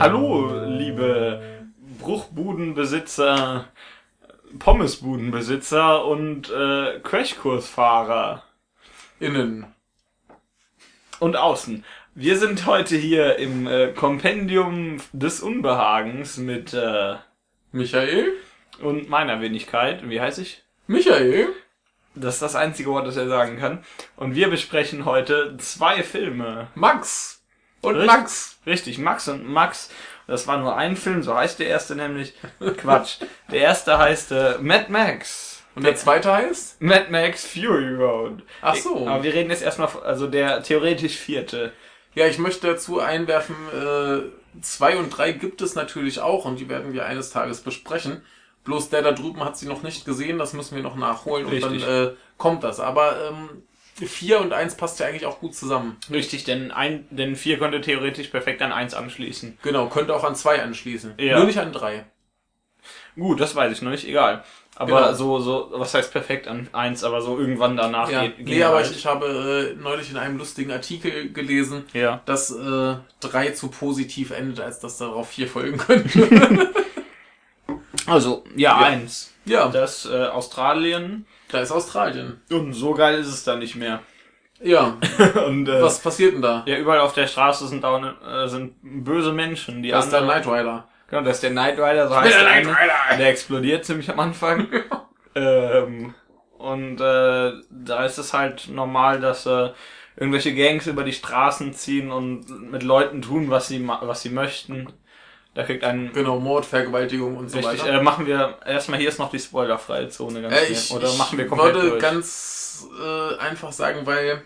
Hallo, liebe Bruchbudenbesitzer, Pommesbudenbesitzer und äh, Crashkursfahrer Innen. und außen. Wir sind heute hier im äh, Kompendium des Unbehagens mit äh, Michael? und meiner Wenigkeit. Wie heiße ich? Michael? Das ist das einzige Wort, das er sagen kann. Und wir besprechen heute zwei Filme. Max. Und Richtig. Max. Richtig, Max und Max. Das war nur ein Film, so heißt der erste nämlich. Quatsch. Der erste heißt äh, Mad Max. Und der zweite heißt? Mad Max Fury Road. Ach so. Aber wir reden jetzt erstmal, also der theoretisch vierte. Ja, ich möchte dazu einwerfen, äh, zwei und drei gibt es natürlich auch und die werden wir eines Tages besprechen. Bloß der da drüben hat sie noch nicht gesehen, das müssen wir noch nachholen und Richtig. dann äh, kommt das. Aber ähm, vier und eins passt ja eigentlich auch gut zusammen. Richtig, denn ein, denn vier könnte theoretisch perfekt an eins anschließen. Genau, könnte auch an zwei anschließen. Ja. Nur nicht an drei. Gut, das weiß ich noch nicht, egal. Aber Genau. so, so, was heißt perfekt an eins, aber so irgendwann danach Ja. geht. Nee, aber halt. ich, ich habe äh, neulich in einem lustigen Artikel gelesen, Ja. dass äh, drei zu positiv endet, als dass darauf vier folgen könnte. Also, ja, Ja. eins. ja, Das äh, Australien. Da ist Australien. Und so geil ist es da nicht mehr. Ja, Und äh, was passiert denn da? Ja, überall auf der Straße sind, auch, äh, sind böse Menschen. Die Da ist der Knight Rider. Genau, das ist der Knight Rider, so heißt Der der, Knight eine. Rider. Der explodiert ziemlich am Anfang. ähm, und äh, da ist es halt normal, dass äh, irgendwelche Gangs über die Straßen ziehen und mit Leuten tun, was sie ma- was sie möchten. Da kriegt ein Genau, Mord, Vergewaltigung und so richtig. weiter. Äh, machen wir erstmal hier ist noch die spoilerfreie Zone ganz Äh, ich, Oder machen wir komplett ich würde durch. ganz äh, einfach sagen, weil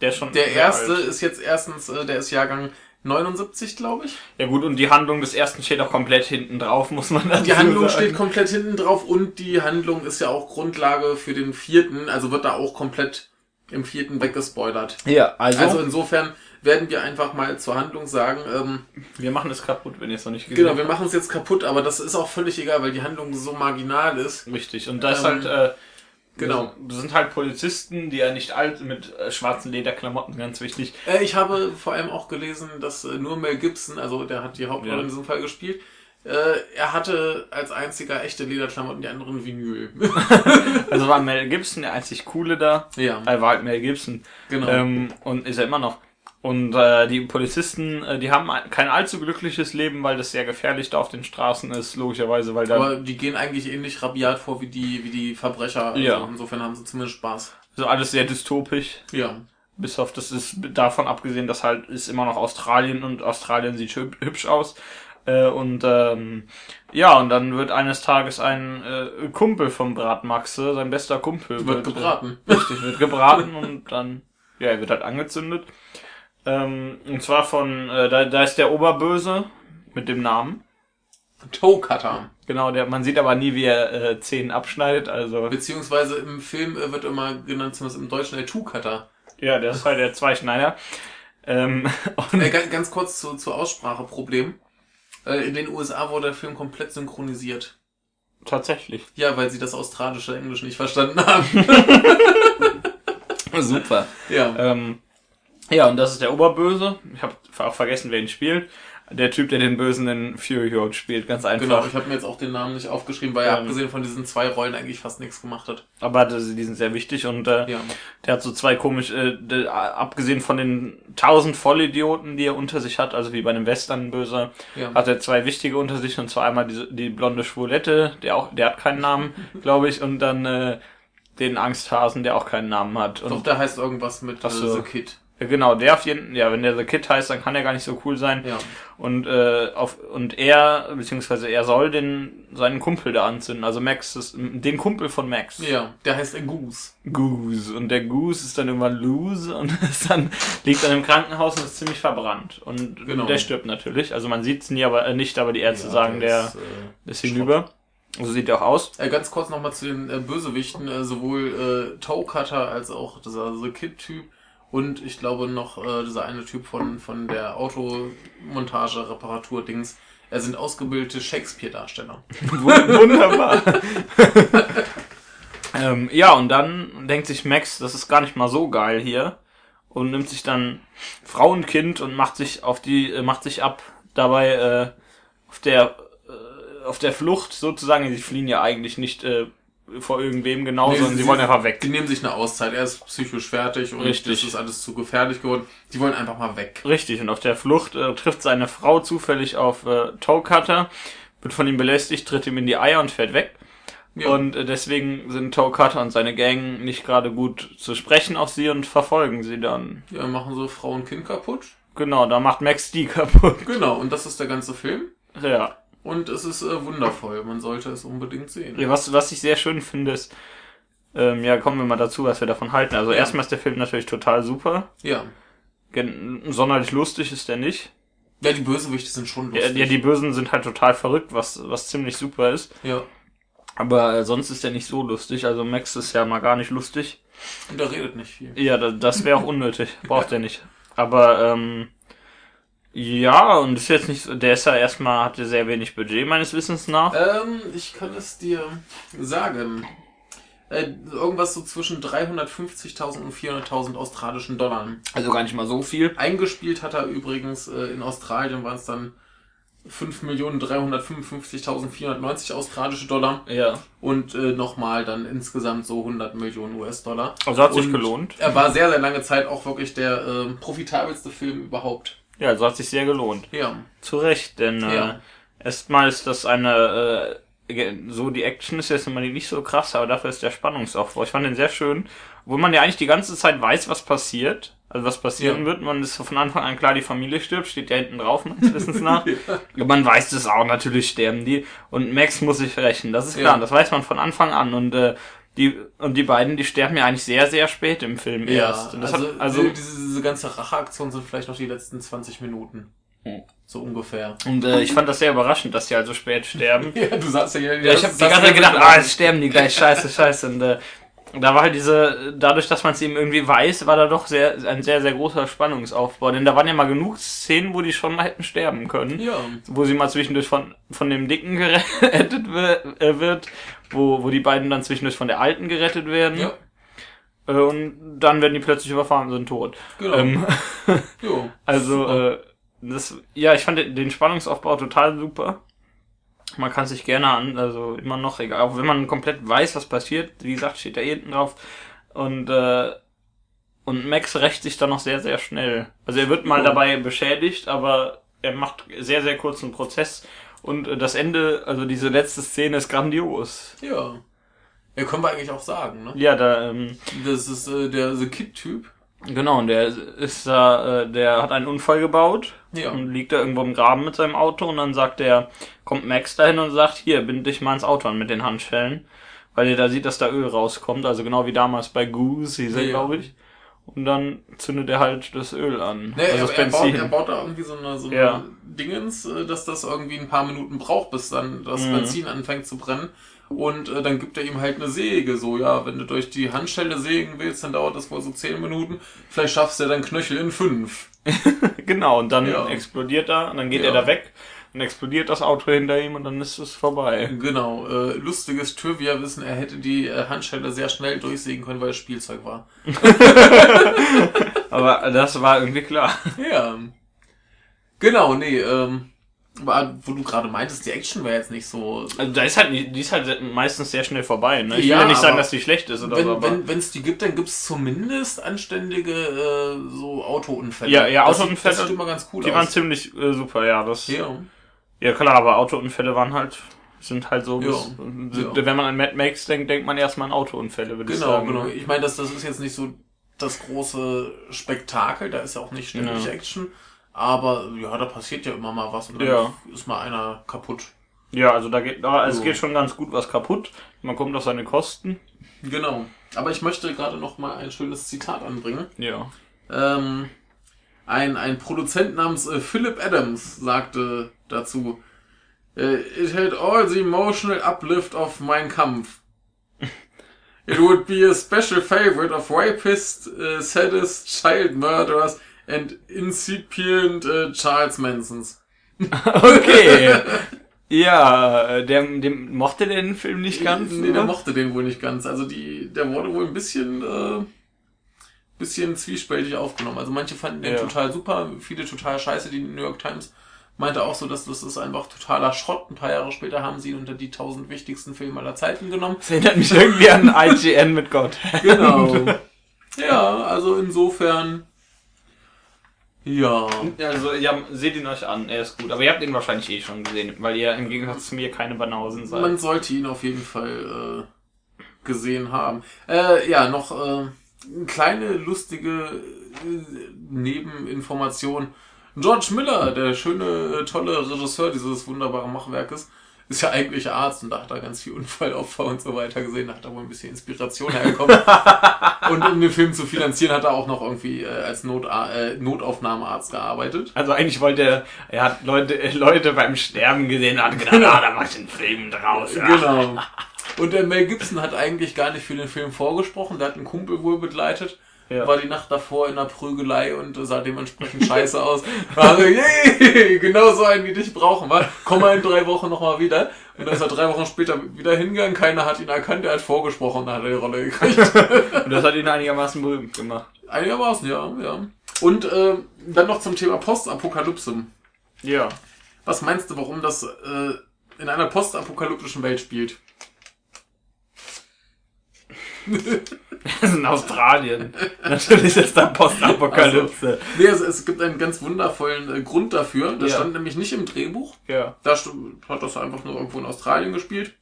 der schon der erste alt. ist jetzt erstens, äh, der ist Jahrgang 79, glaube ich. Ja gut, und die Handlung des ersten steht auch komplett hinten drauf, muss man dazu Die Handlung sagen. steht komplett hinten drauf und die Handlung ist ja auch Grundlage für den vierten, also wird da auch komplett im vierten weggespoilert. Ja, also, Also insofern werden wir einfach mal zur Handlung sagen, ähm, wir machen es kaputt, wenn ihr es noch nicht gesehen genau, wir machen es jetzt kaputt, aber das ist auch völlig egal, weil die Handlung so marginal ist. Richtig. Und da ist Ähm, halt, äh, genau. Das sind halt Polizisten, die ja nicht alt mit äh, schwarzen Lederklamotten, ganz wichtig. Äh, ich habe vor allem auch gelesen, dass äh, nur Mel Gibson, also der hat die Hauptrolle Ja. in diesem Fall gespielt, äh, er hatte als einziger echte Lederklamotten die anderen Vinyl. Also war Mel Gibson der einzig coole da. ja, Er war halt Mel Gibson. genau. Ähm, und ist er immer noch. Und äh, die Polizisten, äh, die haben ein- kein allzu glückliches Leben, weil das sehr gefährlich da auf den Straßen ist, logischerweise, weil da aber die gehen eigentlich ähnlich rabiat vor wie die, wie die Verbrecher. Also Ja. Insofern haben sie zumindest Spaß. so alles sehr dystopisch. Ja. Bis auf das ist davon abgesehen, dass halt ist immer noch Australien und Australien sieht hüb- hübsch aus. Äh, und ähm, ja, und dann wird eines Tages ein äh, Kumpel vom Bratmaxe, sein bester Kumpel, Wird gebraten. Äh, richtig, wird gebraten und dann, ja, er wird halt angezündet. Ähm, und zwar von, äh, da, da ist der Oberböse mit dem Namen. Toe Cutter. Genau, der, man sieht aber nie, wie er äh, Zähnen abschneidet, also Beziehungsweise im Film äh, wird immer genannt, zumindest im Deutschen, der Two Cutter. ja, der ist halt der Zweischneider. Ähm, und Äh, ga- ganz kurz zu, zu Ausspracheproblem. Äh, in den USA wurde der Film komplett synchronisiert. tatsächlich. Ja, weil sie das australische Englisch nicht verstanden haben. Super. ja. Ähm, ja, und das ist der Oberböse. Ich habe auch vergessen, wer ihn spielt. Der Typ, der den Bösen in Fury Road spielt, ganz einfach. Genau, ich habe mir jetzt auch den Namen nicht aufgeschrieben, weil er Ähm. abgesehen von diesen zwei Rollen eigentlich fast nichts gemacht hat. Aber die sind sehr wichtig und äh, Ja. der hat so zwei komisch, äh, der, abgesehen von den tausend Vollidioten, die er unter sich hat, also wie bei einem Western-Böser, Ja. hat er zwei wichtige unter sich und zwar einmal die, die blonde Schwulette, der auch, der hat keinen Namen, glaube ich, und dann äh, den Angsthasen, der auch keinen Namen hat. Und Doch, der heißt irgendwas mit Ach so. äh, The Kid. Äh, Genau, der auf jeden ja, wenn der The Kid heißt, dann kann er gar nicht so cool sein. Ja. Und äh, auf und er beziehungsweise er soll den seinen Kumpel da anzünden, also Max ist den Kumpel von Max. Ja, der heißt Goose. Goose und der Goose ist dann irgendwann loose und ist dann liegt dann im Krankenhaus und ist ziemlich verbrannt und Genau. der stirbt natürlich. Also man sieht's nie, aber äh, nicht, aber die Ärzte Ja, sagen, der ist, äh, ist hinüber. So sieht er auch aus. Äh, ganz kurz nochmal zu den äh, Bösewichten, äh, sowohl äh, Toe Cutter als auch dieser The Kid-Typ und ich glaube noch äh, dieser eine Typ von, von der Automontage, Reparatur-Dings. Er sind ausgebildete Shakespeare-Darsteller. Wun- Wunderbar. ähm, ja, und dann denkt sich Max, das ist gar nicht mal so geil hier. Und nimmt sich dann Frau und Kind und macht sich auf die, äh, macht sich ab dabei äh, auf der äh, auf der Flucht sozusagen, sie fliehen ja eigentlich nicht äh, vor irgendwem genau, Nee, sondern sie, sie- wollen einfach weg. Die nehmen sich eine Auszeit. Er ist psychisch fertig und Richtig. das ist alles zu gefährlich geworden. Die wollen einfach mal weg. Richtig, und auf der Flucht äh, trifft seine Frau zufällig auf äh, Toecutter, wird von ihm belästigt, tritt ihm in die Eier und fährt weg. Ja. Und äh, deswegen sind Toecutter und seine Gang nicht gerade gut zu sprechen auf sie und verfolgen sie dann. Ja, machen so Frau und Kind kaputt. Genau, da macht Max die kaputt. Genau, und das ist der ganze Film. Ja. Und es ist äh, wundervoll. Man sollte es unbedingt sehen. Ja, Was, was ich sehr schön finde, ist, ähm, ja, kommen wir mal dazu, was wir davon halten. Also Ja. erstmal ist der Film natürlich total super. Ja. Gen sonderlich lustig ist der nicht. Ja, die Bösewichte sind schon Ja, lustig. ja, die Bösen sind halt total verrückt, was, was ziemlich super ist. ja. Aber äh, sonst ist der nicht so lustig. Also Max ist ja mal gar nicht lustig. Und er redet nicht viel. Ja, da, das wäre auch unnötig. Braucht er nicht. Aber ähm, ja, und ist jetzt nicht so, der ist ja erstmal, hatte sehr wenig Budget meines Wissens nach. Ähm, ich kann es dir sagen. Äh, irgendwas so zwischen 350.000 und 400.000 australischen Dollar. Also gar nicht mal so viel. Eingespielt hat er übrigens äh, in Australien waren es dann 5.355.490 australische Dollar Ja. und äh, nochmal dann insgesamt so 100 Millionen US-Dollar. Also hat sich Und gelohnt. Er war sehr, sehr lange Zeit auch wirklich der ähm, profitabelste Film überhaupt. Ja, also hat sich sehr gelohnt. Ja. Zu Recht, denn Ja. äh, erstmal ist das eine, äh, so die Action ist jetzt immer nicht so krass, aber dafür ist der Spannungsaufbau. Ich fand den sehr schön, wo man ja eigentlich die ganze Zeit weiß, was passiert. Also was passieren Ja. wird, man ist von Anfang an klar, die Familie stirbt, steht ja hinten drauf, meines Wissens nach. Man weiß es auch, natürlich sterben die. Und Max muss sich rächen, das ist klar, Ja. das weiß man von Anfang an. Und äh, die und die beiden, die sterben ja eigentlich sehr, sehr spät im Film erst. Und das also, hat, also die- diese, diese ganze Racheaktion sind vielleicht noch die letzten 20 Minuten. Hm. So ungefähr. und äh, ich fand das sehr überraschend, dass die halt so spät sterben. Ja, du sagst ja, ja, Ja, ich habe die ganze Zeit gedacht, ah, jetzt sterben die gleich, scheiße, scheiße. Und äh, da war halt diese, dadurch, dass man es eben irgendwie weiß, war da doch sehr, ein sehr, sehr großer Spannungsaufbau. Denn da waren ja mal genug Szenen, wo die schon mal hätten sterben können. Ja. Wo sie mal zwischendurch von, von dem Dicken gerettet äh, wird, wo, wo die beiden dann zwischendurch von der Alten gerettet werden. Ja, Äh, und dann werden die plötzlich überfahren und sind tot. genau. Ähm, jo. also, äh, das, ja, ich fand den Spannungsaufbau total super. Man kann sich gerne an, also immer noch, egal, auch wenn man komplett weiß, was passiert, wie gesagt, steht da eh hinten drauf. Und, äh, und Max rächt sich dann noch sehr, sehr schnell. Also er wird mal Ja. dabei beschädigt, aber er macht sehr, sehr kurzen Prozess. Und äh, das Ende, also diese letzte Szene ist grandios. Ja. Ja, können wir eigentlich auch sagen, ne? Ja, da, ähm, Das ist äh, der The Kid-Typ. Genau, und der ist da, äh, der hat einen Unfall gebaut Ja. und liegt da irgendwo im Graben mit seinem Auto und dann sagt der, kommt Max dahin und sagt, hier, bind dich mal ins Auto an mit den Handschellen, weil er da sieht, dass da Öl rauskommt, also genau wie damals bei Goose, hieß er, Ja. glaube ich. Und dann zündet er halt das Öl an. Ne, also er, das er, baut, Benzin. er baut da irgendwie so eine, so eine Ja. Dingens, äh, dass das irgendwie ein paar Minuten braucht, bis dann das Mhm. Benzin anfängt zu brennen. Und äh, dann gibt er ihm halt eine Säge, so, ja, wenn du durch die Handschelle sägen willst, dann dauert das wohl so 10 Minuten. Vielleicht schaffst du ja dann Knöchel in 5. genau, und dann Ja. explodiert er, und dann geht Ja. er da weg, dann explodiert das Auto hinter ihm und dann ist es vorbei. Genau, äh, lustiges Trivia-Wissen, er hätte die äh, Handschelle sehr schnell durchsägen können, weil es Spielzeug war. Aber das war irgendwie klar. Ja. Genau, nee, ähm, aber wo du gerade meintest, die Action wäre jetzt nicht so. Also da ist halt, die ist halt meistens sehr schnell vorbei. Ne? Ich Ja, will ja nicht sagen, dass die schlecht ist oder so, Wenn aber wenn es die gibt, dann gibt's zumindest anständige äh, so Autounfälle. Ja, ja, Das sieht- Autounfälle, Das sieht immer ganz cool die waren aus. ziemlich äh, super, ja. Das, ja. Ja, klar, aber Autounfälle waren halt, sind halt so, Ja, bis, ja. wenn man an Mad Max denkt, denkt man erstmal an Autounfälle, würde ich genau, sagen. genau. Ich meine, das, das ist jetzt nicht so das große Spektakel, da ist ja auch nicht ständig Ja. Action. Aber ja, da passiert ja immer mal was und dann Ja. ist mal einer kaputt. Ja, also da geht, da, es geht schon ganz gut was kaputt. Man kommt auf seine Kosten. Genau. Aber ich möchte gerade noch mal ein schönes Zitat anbringen. Ja. Ähm, ein, ein Produzent namens äh, Philip Adams sagte dazu, äh, It had all the emotional uplift of Mein Kampf. It would be a special favorite of rapists, uh, sadists, child murderers and incipient uh, Charles Mansons. Okay. ja, der, dem mochte der den Film nicht ganz. Nee, der oder? mochte den wohl nicht ganz. Also die, der wurde wohl ein bisschen, äh, bisschen zwiespältig aufgenommen. Also manche fanden den Ja. total super, viele total scheiße. Die New York Times meinte auch so, dass das ist einfach totaler Schrott. Ein paar Jahre später haben sie ihn unter die 1000 wichtigsten Filme aller Zeiten genommen. Das erinnert mich irgendwie an IGN mit Gott. Genau. Ja, also insofern. Ja. Also, ja, seht ihn euch an, er ist gut. Aber ihr habt ihn wahrscheinlich eh schon gesehen, weil ihr im Gegensatz zu mir keine Banausen seid. Man sollte ihn auf jeden Fall äh, gesehen haben. Äh, ja, noch äh, eine kleine lustige äh, Nebeninformation. George Miller, der schöne, äh, tolle Regisseur dieses wunderbaren Machwerkes, ist ja eigentlich Arzt und da hat er ganz viel Unfallopfer und so weiter gesehen, da hat er wohl ein bisschen Inspiration hergekommen. und um den Film zu finanzieren, hat er auch noch irgendwie äh, als Not, äh, Notaufnahmearzt gearbeitet. Also eigentlich wollte er, er hat Leute, äh, Leute beim Sterben gesehen und hat gedacht, ah, da mach ich einen Film draus. Genau. Und der Mel Gibson hat eigentlich gar nicht für den Film vorgesprochen, der hat einen Kumpel wohl begleitet. Ja. War die Nacht davor in der Prügelei und sah dementsprechend scheiße aus. Also, yay, genau so einen wie dich brauchen wir. Komm mal in drei Wochen nochmal wieder. Und dann ist er drei Wochen später wieder hingegangen, keiner hat ihn erkannt, er hat vorgesprochen und dann hat er die Rolle gekriegt. Und das hat ihn einigermaßen berühmt gemacht. Einigermaßen, ja, ja. Und äh, dann noch zum Thema Postapokalypse. Ja. Was meinst du, warum das äh, in einer postapokalyptischen Welt spielt? Das ist in Australien. Natürlich ist da Postapokalypse. Nee, es, es gibt einen ganz wundervollen äh, Grund dafür. Das Ja. stand nämlich nicht im Drehbuch. Ja. Da hat das einfach nur irgendwo in Australien gespielt.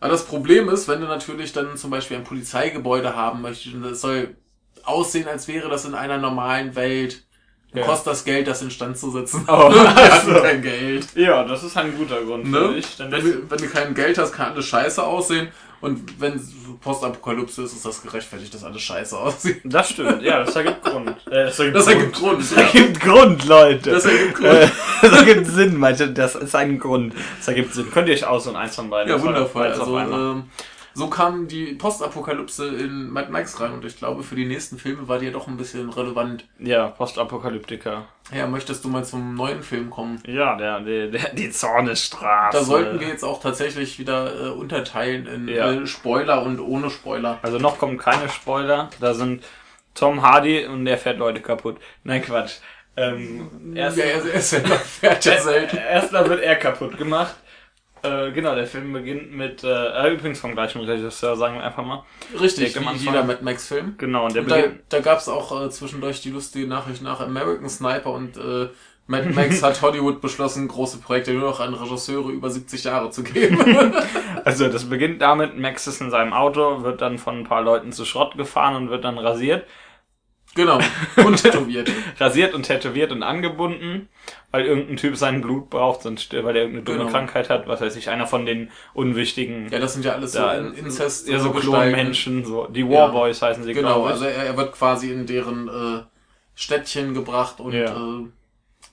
Aber das Problem ist, wenn du natürlich dann zum Beispiel ein Polizeigebäude haben möchtest und es soll aussehen, als wäre das in einer normalen Welt, Ja. kostet das Geld, das instand zu setzen. Oh, also. kein Geld. Ja, das ist ein guter Grund, Ne? Wenn, wenn du kein Geld hast, kann alles scheiße aussehen. Und wenn Postapokalypse ist, ist das gerechtfertigt, dass alles scheiße aussieht. das stimmt, ja, das ergibt Grund. Äh, das ergibt Das Grund. ergibt Grund, Das ja. ergibt Grund, Leute. Das ergibt Grund. Äh, das ergibt Sinn, meinte. Das ist ein Grund. Das ergibt Sinn. Könnt ihr euch aussuchen, eins von beiden. Ja, wundervoll. Also, ähm, so kam die Postapokalypse in Mad Max rein und ich glaube, für die nächsten Filme war die ja doch ein bisschen relevant. ja, Postapokalyptiker. Ja, möchtest du mal zum neuen Film kommen? Ja, der, der, der die Zornesstraße. Da sollten wir jetzt auch tatsächlich wieder äh, unterteilen in Ja. äh, Spoiler und ohne Spoiler. Also noch kommen keine Spoiler. Da sind Tom Hardy und der fährt Leute kaputt. Nein, Quatsch. Ähm, erst, ja, er, er noch fährt ja selten. erstmal wird er kaputt gemacht. Äh, genau, der Film beginnt mit, äh, übrigens vom gleichen Regisseur, sagen wir einfach mal. Richtig, wie jeder Mad Max-Film. Genau, und der Und da, da gab es auch äh, zwischendurch die lustige Nachricht nach American Sniper und äh, Mad Max hat Hollywood beschlossen, große Projekte nur noch an Regisseure über 70 Jahre zu geben. Also das beginnt damit, Max ist in seinem Auto, wird dann von ein paar Leuten zu Schrott gefahren und wird dann rasiert. Genau. Und tätowiert. Rasiert und tätowiert und angebunden, weil irgendein Typ sein Blut braucht, stirbt, weil er irgendeine dumme Genau. Krankheit hat, was weiß ich, einer von den unwichtigen Ja, das sind ja alles so da, in Inzest. ja, so. Klonmenschen, so die Warboys heißen sie, Genau, ich. also er, er wird quasi in deren äh, Städtchen gebracht und Ja. äh,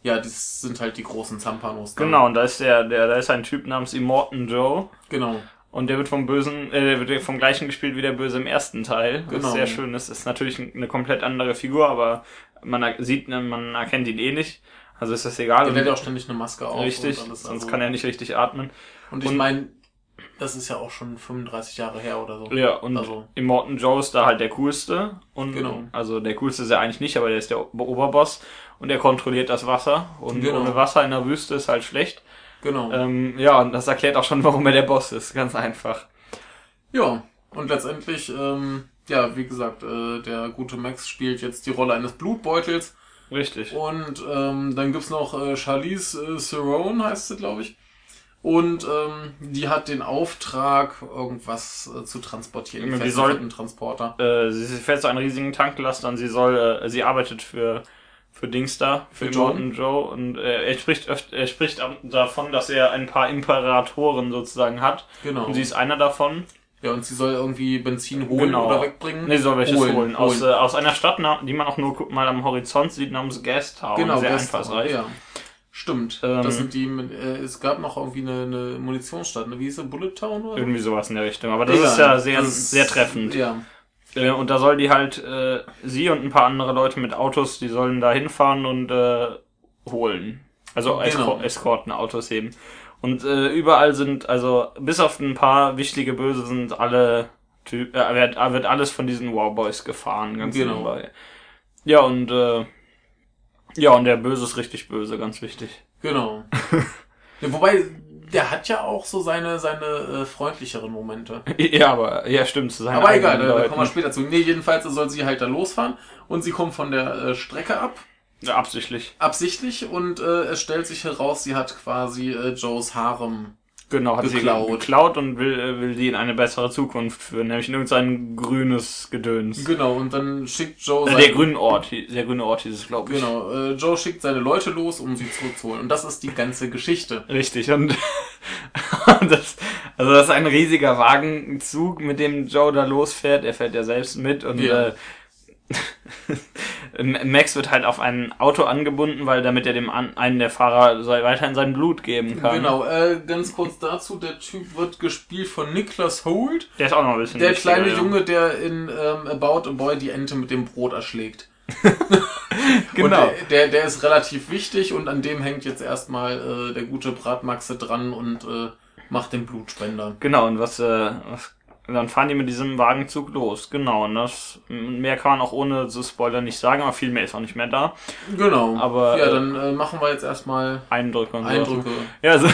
ja, das sind halt die großen Zampanos. Genau, und da ist der, der, da ist ein Typ namens Immortan Joe. Genau. Und der wird vom Bösen, äh, der wird vom gleichen gespielt wie der Böse im ersten Teil. Was Genau. sehr schön ist. Ist natürlich eine komplett andere Figur, aber man sieht, man erkennt ihn eh nicht. Also ist das egal. Der hat ja auch ständig eine Maske auf. richtig, sonst also- kann er nicht richtig atmen. Und ich meine, das ist ja auch schon 35 Jahre her oder so. Ja, und Also- Immortan Joe ist da halt der coolste. Und Genau. Also der coolste ist er eigentlich nicht, aber der ist der Oberboss und er kontrolliert das Wasser. Und Genau. ohne Wasser in der Wüste ist halt schlecht. Genau. Ähm, ja, und das erklärt auch schon, warum er der Boss ist. Ganz einfach. Ja, und letztendlich, ähm, ja, wie gesagt, äh, der gute Max spielt jetzt die Rolle eines Blutbeutels. Richtig. Und ähm, dann gibt's noch äh, Charlize äh, Theron, heißt sie, glaube ich. Und ähm, die hat den Auftrag, irgendwas äh, zu transportieren. Die fährt soll- mit einem Transporter. Äh, sie sie fährt so einen riesigen Tanklaster und sie soll, äh, sie arbeitet für für Dings da, für, Für Immortan Joe und äh, er spricht öft, er spricht davon, dass er ein paar Imperatoren sozusagen hat Genau. und sie ist einer davon. ja, und sie soll irgendwie Benzin holen Genau. oder wegbringen. Nee, sie soll welches holen. Holen, Aus, holen. äh, aus einer Stadt, die man auch nur mal am Horizont sieht, namens Gastown. genau, Sehr Gast- einfallsreich. Ja. Stimmt. Ähm, das sind die, äh, es gab noch irgendwie eine, eine Munitionsstadt, ne? Wie hieß sie? Bullet Town oder? Irgendwie sowas in der Richtung. Aber das Egal. ist ja sehr, sehr treffend. Ja. Äh, und da soll die halt, äh, sie und ein paar andere Leute mit Autos, die sollen da hinfahren und äh, holen. Also Genau. Eskorten Autos heben. Und äh, überall sind, also bis auf ein paar wichtige Böse sind alle Typ, äh, wird, wird alles von diesen Warboys gefahren, ganz Genau. nebenbei. Ja, und äh, ja, und der Böse ist richtig böse, ganz wichtig. Genau. ja, wobei, der hat ja auch so seine, seine äh, freundlicheren Momente. Ja, aber, ja, stimmt, zu Aber egal, eigenen da, da kommen wir später zu. Nee, jedenfalls soll sie halt da losfahren und sie kommt von der äh, Strecke ab, Ja, absichtlich. absichtlich, und äh, es stellt sich heraus, sie hat quasi äh, Joes Harem. Genau, hat Geklaut. sie geklaut und will, äh, will die in eine bessere Zukunft führen, nämlich in irgendein grünes Gedöns. Genau, und dann schickt Joe Äh, seine- der grüne Ort, der grüne Ort hieß es, glaube ich. Genau, äh, Joe schickt seine Leute los, um sie zurückzuholen. Und das ist die ganze Geschichte. Richtig, und das, also das ist ein riesiger Wagenzug, mit dem Joe da losfährt. Er fährt ja selbst mit und Ja. äh, Max wird halt auf ein Auto angebunden, weil damit er dem an, einen der Fahrer weiterhin sein Blut geben kann. Genau, äh, ganz kurz dazu, der Typ wird gespielt von Nicholas Holt, Der ist auch noch ein bisschen der kleine ja. Junge, der in ähm, About a Boy die Ente mit dem Brot erschlägt. Genau. Der, der, der ist relativ wichtig und an dem hängt jetzt erstmal äh, der gute Bratmaxe dran und äh, macht den Blutspender. Genau, und was, äh, was dann fahren die mit diesem Wagenzug los. Genau, und das mehr kann man auch ohne so Spoiler nicht sagen, aber viel mehr ist auch nicht mehr da. Genau. Aber, ja, äh, dann äh, machen wir jetzt erstmal Eindrücke und so. Eindrücke. Ja, also,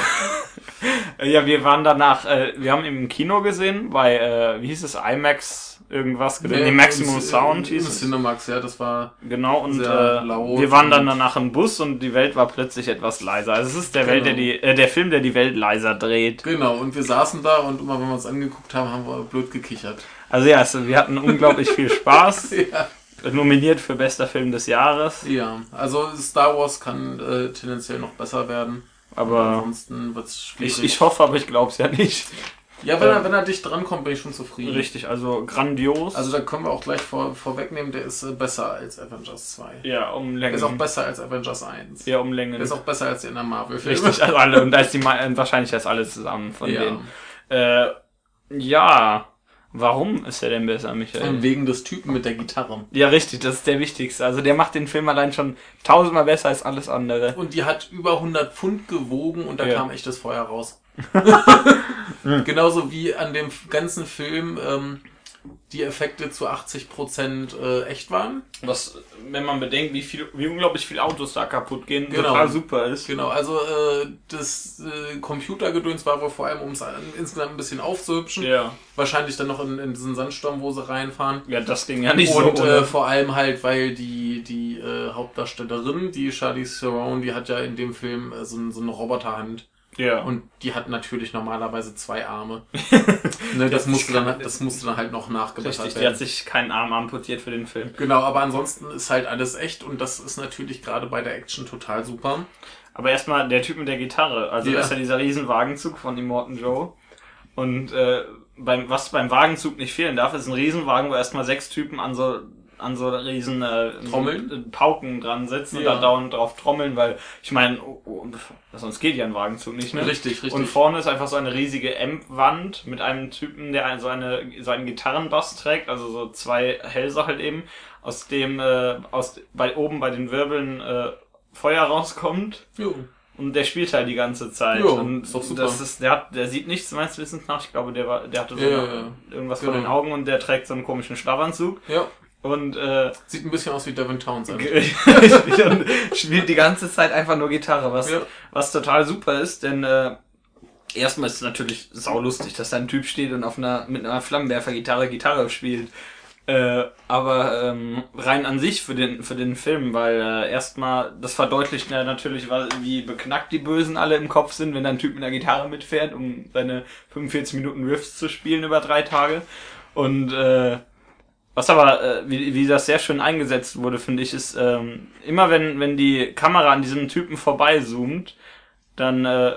ja, wir waren danach, äh, wir haben im Kino gesehen, bei, äh, wie hieß es, IMAX irgendwas, nee, nee, Maximum im- Sound hieß es. Cinemax, ja, das war Genau, und äh, wir waren dann danach im Bus und die Welt war plötzlich etwas leiser. Also es ist der Welt, der Genau. die, äh, der Film, der die Welt leiser dreht. Genau, und wir saßen da und immer wenn wir uns angeguckt haben, haben wir blöd gekichert. Also ja, also wir hatten unglaublich viel Spaß. Ja. Nominiert für bester Film des Jahres. Ja, also Star Wars kann äh, tendenziell noch besser werden. Aber ansonsten wird's schwierig. ich, ich hoffe, aber ich glaube es ja nicht. Ja, wenn er, wenn er dicht drankommt, bin ich schon zufrieden. Richtig, also grandios. Also da können wir auch gleich vor, vorwegnehmen, der ist äh, besser als Avengers 2. ja, um Der ist auch Längen. besser als Avengers 1. Ja, um Längen. Der ist auch besser als die anderen Marvel-Filme. Richtig, also alle. Und da ist die äh, wahrscheinlich das alle zusammen von Ja. denen. Äh, ja. Warum ist er denn besser, Michael? Wegen des Typen mit der Gitarre. Ja, richtig, das ist der wichtigste. Also der macht den Film allein schon tausendmal besser als alles andere. Und die hat über 100 Pfund gewogen und da Ja. kam echtes Feuer raus. Genauso wie an dem ganzen Film ähm, die Effekte zu 80% äh, echt waren. Was, wenn man bedenkt, wie viel, wie unglaublich viele Autos da kaputt gehen, Genau. total super ist. Genau, also äh, das äh, Computergedöns war wohl vor allem, um es insgesamt ein bisschen aufzuhübschen. Ja. Wahrscheinlich dann noch in, in diesen Sandsturm, wo sie reinfahren. Ja, das ging ja nicht und so. äh, ohne. vor allem halt, weil die, die äh, Hauptdarstellerin, die Charlize Theron, die hat ja in dem Film äh, so, so eine Roboterhand. Ja. Und die hat natürlich normalerweise zwei Arme. ne, das, musste dann, das musste dann halt noch nachgebessert Richtig, die hat werden. sich keinen Arm amputiert für den Film. Genau, aber ansonsten ist halt alles echt und das ist natürlich gerade bei der Action total super. Aber erstmal der Typ mit der Gitarre. Also Ja. das ist ja dieser riesen Wagenzug von Immortan Joe. Und äh, beim, was beim Wagenzug nicht fehlen darf, ist ein Riesenwagen, wo erstmal sechs Typen an so an so riesen äh, Trommeln? äh, Pauken dran sitzen Ja. und da dauernd drauf trommeln, weil ich meine, oh, oh, sonst geht ja ein Wagenzug nicht, ne? Richtig, richtig. Und vorne ist einfach so eine riesige Amp-Wand mit einem Typen, der so, eine, so einen Gitarrenbass trägt, also so zwei Hälse halt eben, aus dem äh, aus bei oben bei den Wirbeln äh, Feuer rauskommt. jo. Und der spielt halt die ganze Zeit. Jo, und ist doch super. Das ist, der, hat, der sieht nichts meines Wissens nach. Ich glaube, der, war, der hatte so Ja, eine, ja, ja. irgendwas Genau. vor den Augen und der trägt so einen komischen Schlafanzug. Ja, Und, äh, sieht ein bisschen aus wie Devin Townsend. und spielt die ganze Zeit einfach nur Gitarre, was, Ja. was total super ist, denn äh, erstmal ist es natürlich saulustig, dass da ein Typ steht und auf einer mit einer Flammenwerfer-Gitarre Gitarre spielt. Äh, aber ähm, rein an sich für den für den Film, weil äh, erstmal das verdeutlicht ja natürlich, wie beknackt die Bösen alle im Kopf sind, wenn da ein Typ mit einer Gitarre mitfährt, um seine 45 Minuten Riffs zu spielen über drei Tage. Und äh, was aber, äh, wie, wie das sehr schön eingesetzt wurde, finde ich, ist, ähm, immer wenn, wenn die Kamera an diesem Typen vorbeizoomt, dann äh,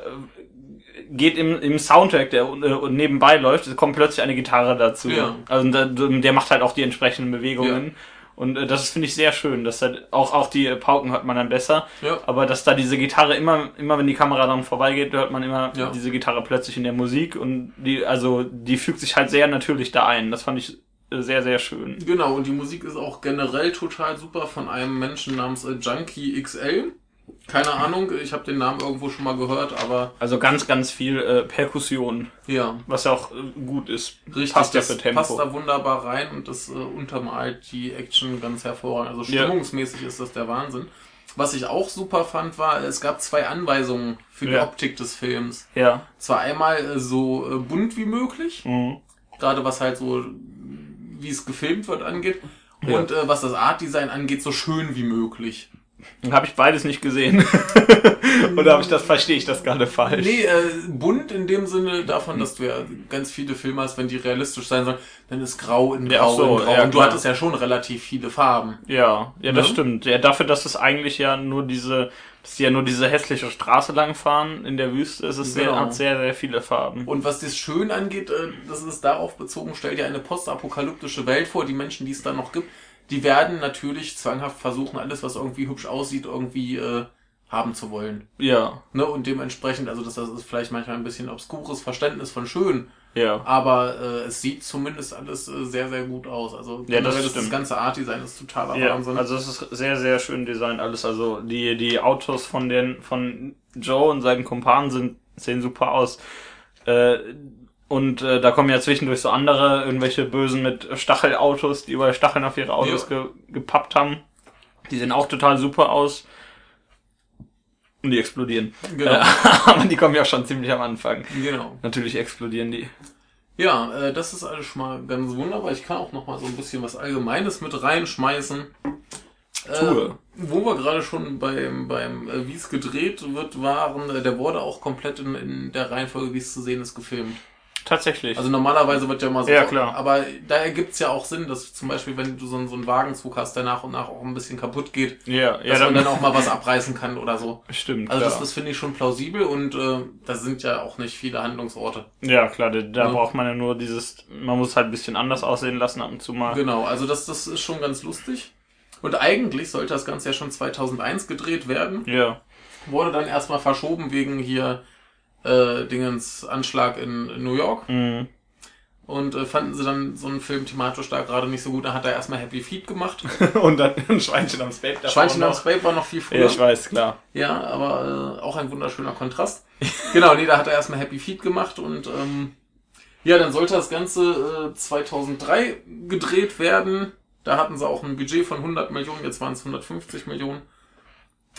geht im, im Soundtrack, der äh, nebenbei läuft, kommt plötzlich eine Gitarre dazu. Ja. Also der, der macht halt auch die entsprechenden Bewegungen. Und äh, das finde ich sehr schön, dass halt auch, auch die Pauken hört man dann besser. Ja. Aber dass da diese Gitarre immer, immer wenn die Kamera dann vorbeigeht, hört man immer Ja. diese Gitarre plötzlich in der Musik und die, also die fügt sich halt sehr natürlich da ein. Das fand ich sehr, sehr schön. Genau, und die Musik ist auch generell total super von einem Menschen namens äh, Junkie XL. Keine Ahnung, ich habe den Namen irgendwo schon mal gehört, aber Also ganz, ganz viel äh, Perkussion, ja, was ja auch äh, gut ist. richtig, Passt ja das für Tempo. passt da wunderbar rein und das äh, untermalt die Action ganz hervorragend. Also Ja. stimmungsmäßig ist das der Wahnsinn. Was ich auch super fand, war, es gab zwei Anweisungen für die Ja. Optik des Films. Ja. Zwar einmal äh, so äh, bunt wie möglich, Mhm. gerade was halt so, wie es gefilmt wird, angeht. Ja. Und äh, was das Artdesign angeht, so schön wie möglich. Habe ich beides nicht gesehen. Oder habe ich das, verstehe ich das gerade falsch? Nee, äh, bunt in dem Sinne davon, dass du ja ganz viele Filme hast, wenn die realistisch sein sollen, dann ist grau in grau Ja, so, in grau. ja, und du hattest ja schon relativ viele Farben. Ja, ja, das Ne? stimmt. Ja, dafür, dass es eigentlich ja nur diese, dass die ja nur diese hässliche Straße langfahren in der Wüste, ist es sehr, Genau. hat sehr, sehr viele Farben. Und was das schön angeht, äh, das ist darauf bezogen, stellt ja eine postapokalyptische Welt vor. Die Menschen, die es da noch gibt, die werden natürlich zwanghaft versuchen, alles, was irgendwie hübsch aussieht, irgendwie äh, haben zu wollen. Ja, Ne? Und dementsprechend, also das, das ist vielleicht manchmal ein bisschen obskures Verständnis von schön, ja. aber äh, es sieht zumindest alles äh, sehr, sehr gut aus. Also Ja, das generell das, ganze Art-Design ist totaler Ja, Wahnsinn. also es ist sehr, sehr schön designt alles. Also die, die Autos von den, von Joe und seinen Kumpanen sind, sehen super aus. Äh, und äh, da kommen ja zwischendurch so andere, irgendwelche Bösen mit Stachelautos, die überall Stacheln auf ihre Autos ge, gepappt haben. Die sehen auch total super aus. Und die explodieren. genau. Äh, aber die kommen ja schon ziemlich am Anfang. genau. Natürlich explodieren die. Ja, äh, das ist alles schon mal ganz wunderbar. Ich kann auch noch mal so ein bisschen was Allgemeines mit reinschmeißen. Tue. Äh, wo wir gerade schon beim, beim äh, wie es gedreht wird, waren, äh, der wurde auch komplett in, in der Reihenfolge, wie es zu sehen ist, gefilmt. Tatsächlich. Also normalerweise wird ja mal so. Ja, klar. Aber da ergibt es ja auch Sinn, dass zum Beispiel, wenn du so, einen- so einen Wagenzug hast, der nach und nach auch ein bisschen kaputt geht, ja, ja, dass man dann auch mal was abreißen kann oder so. stimmt. Also klar. das, das finde ich schon plausibel und äh, da sind ja auch nicht viele Handlungsorte. Ja, klar, da, da Ja. braucht man ja nur dieses, man muss halt ein bisschen anders aussehen lassen ab und zu mal. Genau, also das, das ist schon ganz lustig. Und eigentlich sollte das Ganze ja schon 2001 gedreht werden. Ja, Wurde dann erstmal verschoben wegen hier äh, Dingens Anschlag in New York. mhm. Und äh, fanden sie dann so einen Film thematisch da gerade nicht so gut. Da hat er erstmal Happy Feet gemacht. und dann ein Schweinchen am Spade. Schweinchen am. Spade war noch viel früher. Ja, ich weiß, klar. Ja, aber äh, auch ein wunderschöner Kontrast. genau, nee, da hat er erstmal Happy Feet gemacht und ähm, ja, dann sollte das Ganze äh, 2003 gedreht werden. Da hatten sie auch ein Budget von 100 Millionen, jetzt waren es 150 Millionen.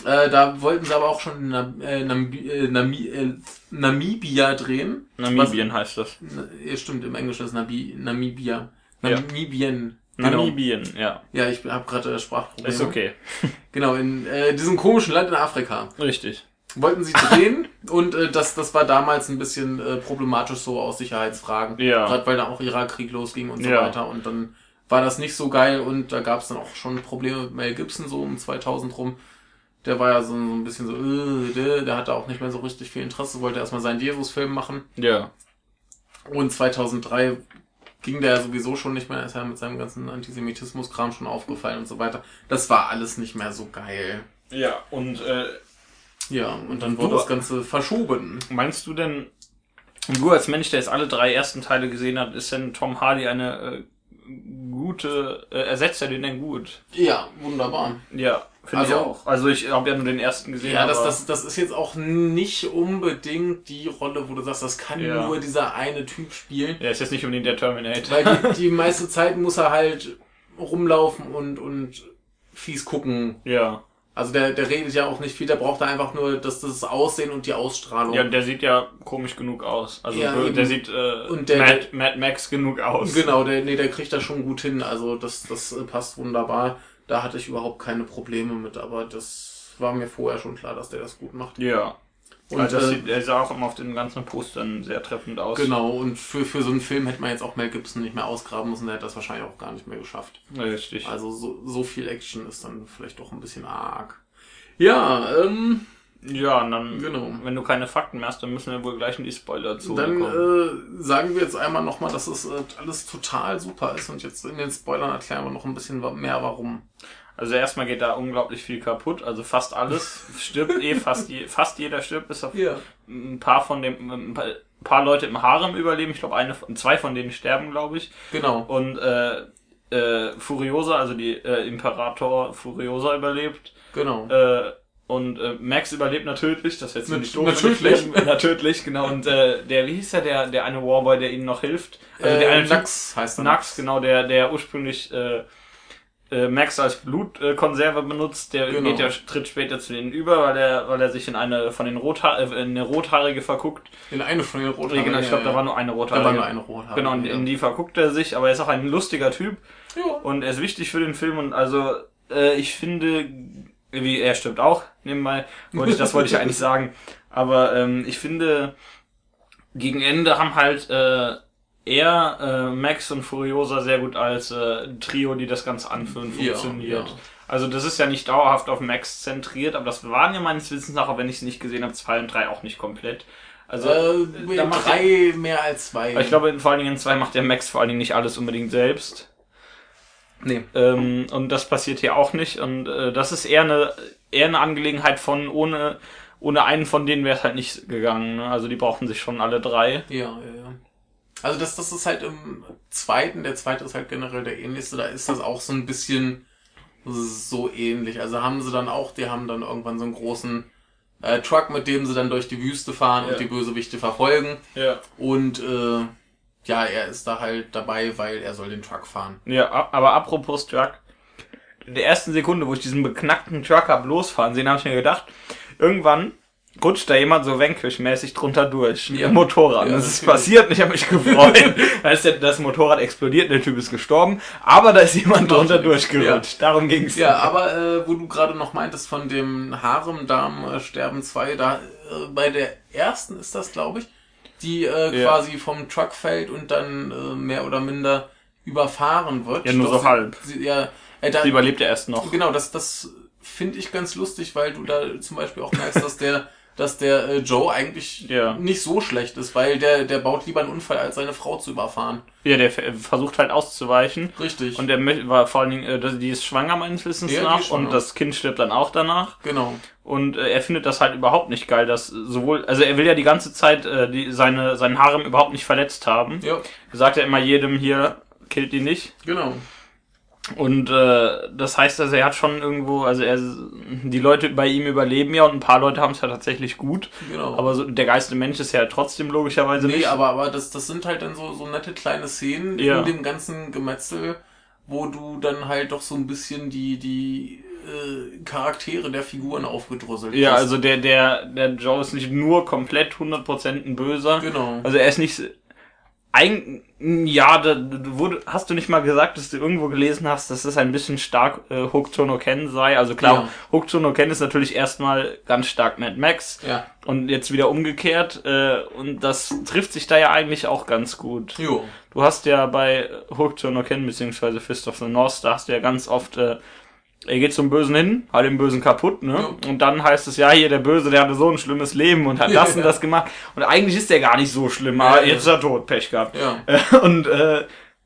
Äh, da wollten sie aber auch schon Nam äh, Nambi äh, äh, Namibia drehen. Namibien heißt das. Was, ja, stimmt, im Englischen ist Nabi Namibia. Ja. Namibien. Genau. Namibien, ja. Ja, ich habe gerade äh, Sprachprobleme. Ist okay. Genau, in äh, diesem komischen Land in Afrika Richtig. wollten sie drehen und äh, das, das war damals ein bisschen problematisch so aus Sicherheitsfragen. Ja. Gerade weil da auch Irakkrieg losging und so Ja. weiter und dann war das nicht so geil und da gab es dann auch schon Probleme mit Mel Gibson so um 2000 rum. Der war ja so, ein bisschen so, äh, der, der hatte auch nicht mehr so richtig viel Interesse, wollte erstmal seinen Jesus-Film machen. Ja. Und 2003 ging der sowieso schon nicht mehr, ist ja mit seinem ganzen Antisemitismus-Kram schon aufgefallen und so weiter. Das war alles nicht mehr so geil. Ja, und äh, Ja, und dann wurde das Ganze verschoben. meinst du denn, du als Mensch, der jetzt alle drei ersten Teile gesehen hat, ist denn Tom Hardy eine äh, gute, äh, ersetzt er den denn gut? Ja, wunderbar. Ja, finde ich Also- auch. Also ich habe ja nur den ersten gesehen. Ja, das, das, das ist jetzt auch nicht unbedingt die Rolle, wo du sagst, das kann Ja. nur dieser eine Typ spielen. Ja, ist jetzt nicht unbedingt der Terminator. Weil die, die meiste Zeit muss er halt rumlaufen und, und fies gucken. ja. Also der, der redet ja auch nicht viel, der braucht da einfach nur das, das Aussehen und die Ausstrahlung. Ja, der sieht ja komisch genug aus. Also Ja, der eben. sieht äh, Und der- Mad, Mad Max genug aus. Genau, der, nee, der kriegt das schon gut hin. Also das, das äh, passt wunderbar. Da hatte ich überhaupt keine Probleme mit, aber das war mir vorher schon klar, dass der das gut macht. Ja. Und, Und das äh, sieht, der sah auch immer auf den ganzen Postern sehr treffend aus. Genau, und für, für so einen Film hätte man jetzt auch Mel Gibson nicht mehr ausgraben müssen, der hätte das wahrscheinlich auch gar nicht mehr geschafft. Richtig. Also so, so viel Action ist dann vielleicht doch ein bisschen arg. Ja, ähm, Ja, und dann, Genau. wenn du keine Fakten mehr hast, dann müssen wir wohl gleich in die Spoiler zu dann kommen. äh, sagen wir jetzt einmal nochmal, dass es äh, alles total super ist und jetzt in den Spoilern erklären wir noch ein bisschen mehr warum. Also erstmal geht da unglaublich viel kaputt, also fast alles stirbt eh, fast, je, fast jeder stirbt, bis auf Ja. ein paar von dem, ein paar, Leute im Harem überleben, ich glaube eine, von- zwei von denen sterben, glaube ich. Genau. Und äh, äh, Furiosa, also die äh, Imperator Furiosa überlebt. Genau. Äh, und äh, Max überlebt natürlich, das ist jetzt nicht doof. natürlich. natürlich, genau. Und äh, der, wie hieß der, der, der eine Warboy, der ihnen noch hilft? Also äh, der eine Nax heißt er. Nax, genau, der, der ursprünglich äh, äh, Max als Blutkonserve benutzt, der Genau. geht ja, tritt später zu denen über, weil er, weil er sich in eine von den Rotha äh, in eine Rothaarige verguckt. In eine von den Rothaarigen. genau, ich glaube, da war nur eine da Rothaarige. war nur eine Rothaarige. Genau, und ja. in die verguckt er sich, aber er ist auch ein lustiger Typ ja. und er ist wichtig für den Film und also äh, ich finde, wie er stirbt auch nebenbei, wollte ich, das wollte ich eigentlich sagen, aber ähm, ich finde, gegen Ende haben halt äh, er, äh, Max und Furiosa sehr gut als äh, Trio, die das Ganze anführen, Ja, funktioniert. ja. Also das ist ja nicht dauerhaft auf Max zentriert, aber das waren ja meines Wissens nach, auch wenn ich es nicht gesehen habe, zwei und drei auch nicht komplett. Also äh, da macht drei mehr als zwei. ich glaube, vor allen Dingen in zwei macht der Max vor allen Dingen nicht alles unbedingt selbst. nee. Ähm, und das passiert hier auch nicht. Und äh, das ist eher eine, eher eine Angelegenheit von, ohne, ohne einen von denen wäre es halt nicht gegangen. Ne? Also die brauchten sich schon alle drei. Ja, ja, ja. Also das, das ist halt im zweiten, der zweite ist halt generell der ähnlichste, da ist das auch so ein bisschen so ähnlich. Also haben sie dann auch, die haben dann irgendwann so einen großen äh, Truck, mit dem sie dann durch die Wüste fahren Ja. und die Bösewichte verfolgen. Ja. Und äh, ja, er ist da halt dabei, weil er soll den Truck fahren. Ja, aber apropos Truck. In der ersten Sekunde, wo ich diesen beknackten Truck hab losfahren sehen, habe ich mir gedacht, irgendwann rutscht da jemand so Vanquish-mäßig drunter durch. Ja. Im Motorrad. Ja, das ist passiert und ich habe mich gefreut. der, das Motorrad explodiert, der Typ ist gestorben, aber da ist jemand Macht drunter durchgerutscht. Darum ging's. Ja, aber äh, wo du gerade noch meintest von dem Harem-Damen äh, sterben zwei, da äh, bei der ersten ist das, glaube ich, die äh, Ja. quasi vom Truck fällt und dann äh, mehr oder minder überfahren wird. Ja, nur Doch so halb. Sie, ja, äh, da, Sie überlebt ja erst noch. genau, das, das finde ich ganz lustig, weil du da zum Beispiel auch merkst, dass der dass der äh, Joe eigentlich Ja. nicht so schlecht ist, weil der, der baut lieber einen Unfall, als seine Frau zu überfahren. Ja, der ver- versucht halt auszuweichen. Richtig. Und der war vor allen Dingen, äh, die ist schwanger meines Wissens Ja, nach und das Kind stirbt dann auch danach. genau. Und äh, er findet das halt überhaupt nicht geil, dass sowohl, also er will ja die ganze Zeit äh, die, seine, seinen Harem überhaupt nicht verletzt haben. Ja, Er sagt ja immer jedem hier, killt ihn nicht. genau. Und äh, das heißt also, er hat schon irgendwo, also er, die Leute bei ihm überleben ja und ein paar Leute haben es ja tatsächlich gut. Genau. Aber so, der Geist im Mensch ist ja trotzdem logischerweise Nee, nicht. aber, aber das, das sind halt dann so, so nette kleine Szenen Ja. in dem ganzen Gemetzel, wo du dann halt doch so ein bisschen die, die äh, Charaktere der Figuren aufgedröselt ja, hast. also der, der, der Joe ist nicht nur komplett 100% ein Böser. Genau. Also er ist nicht. Ein, ja, da, wurde, hast du nicht mal gesagt, dass du irgendwo gelesen hast, dass das ein bisschen stark äh, Hokuto no Ken sei? Also klar, Ja. Hokuto no Ken ist natürlich erstmal ganz stark Mad Max ja. und jetzt wieder umgekehrt äh, und das trifft sich da ja eigentlich auch ganz gut. Jo. Du hast ja bei Hokuto no Ken beziehungsweise Fist of the North, da hast du ja ganz oft äh, er geht zum Bösen hin, hat den Bösen kaputt, ne? Ja. Und dann heißt es, ja, hier, der Böse, der hatte so ein schlimmes Leben und hat Ja, das und ja. das gemacht. Und eigentlich ist der gar nicht so schlimm, aber Ja, ja. jetzt ist er tot, Pech gehabt. Ja. Äh, Und, äh,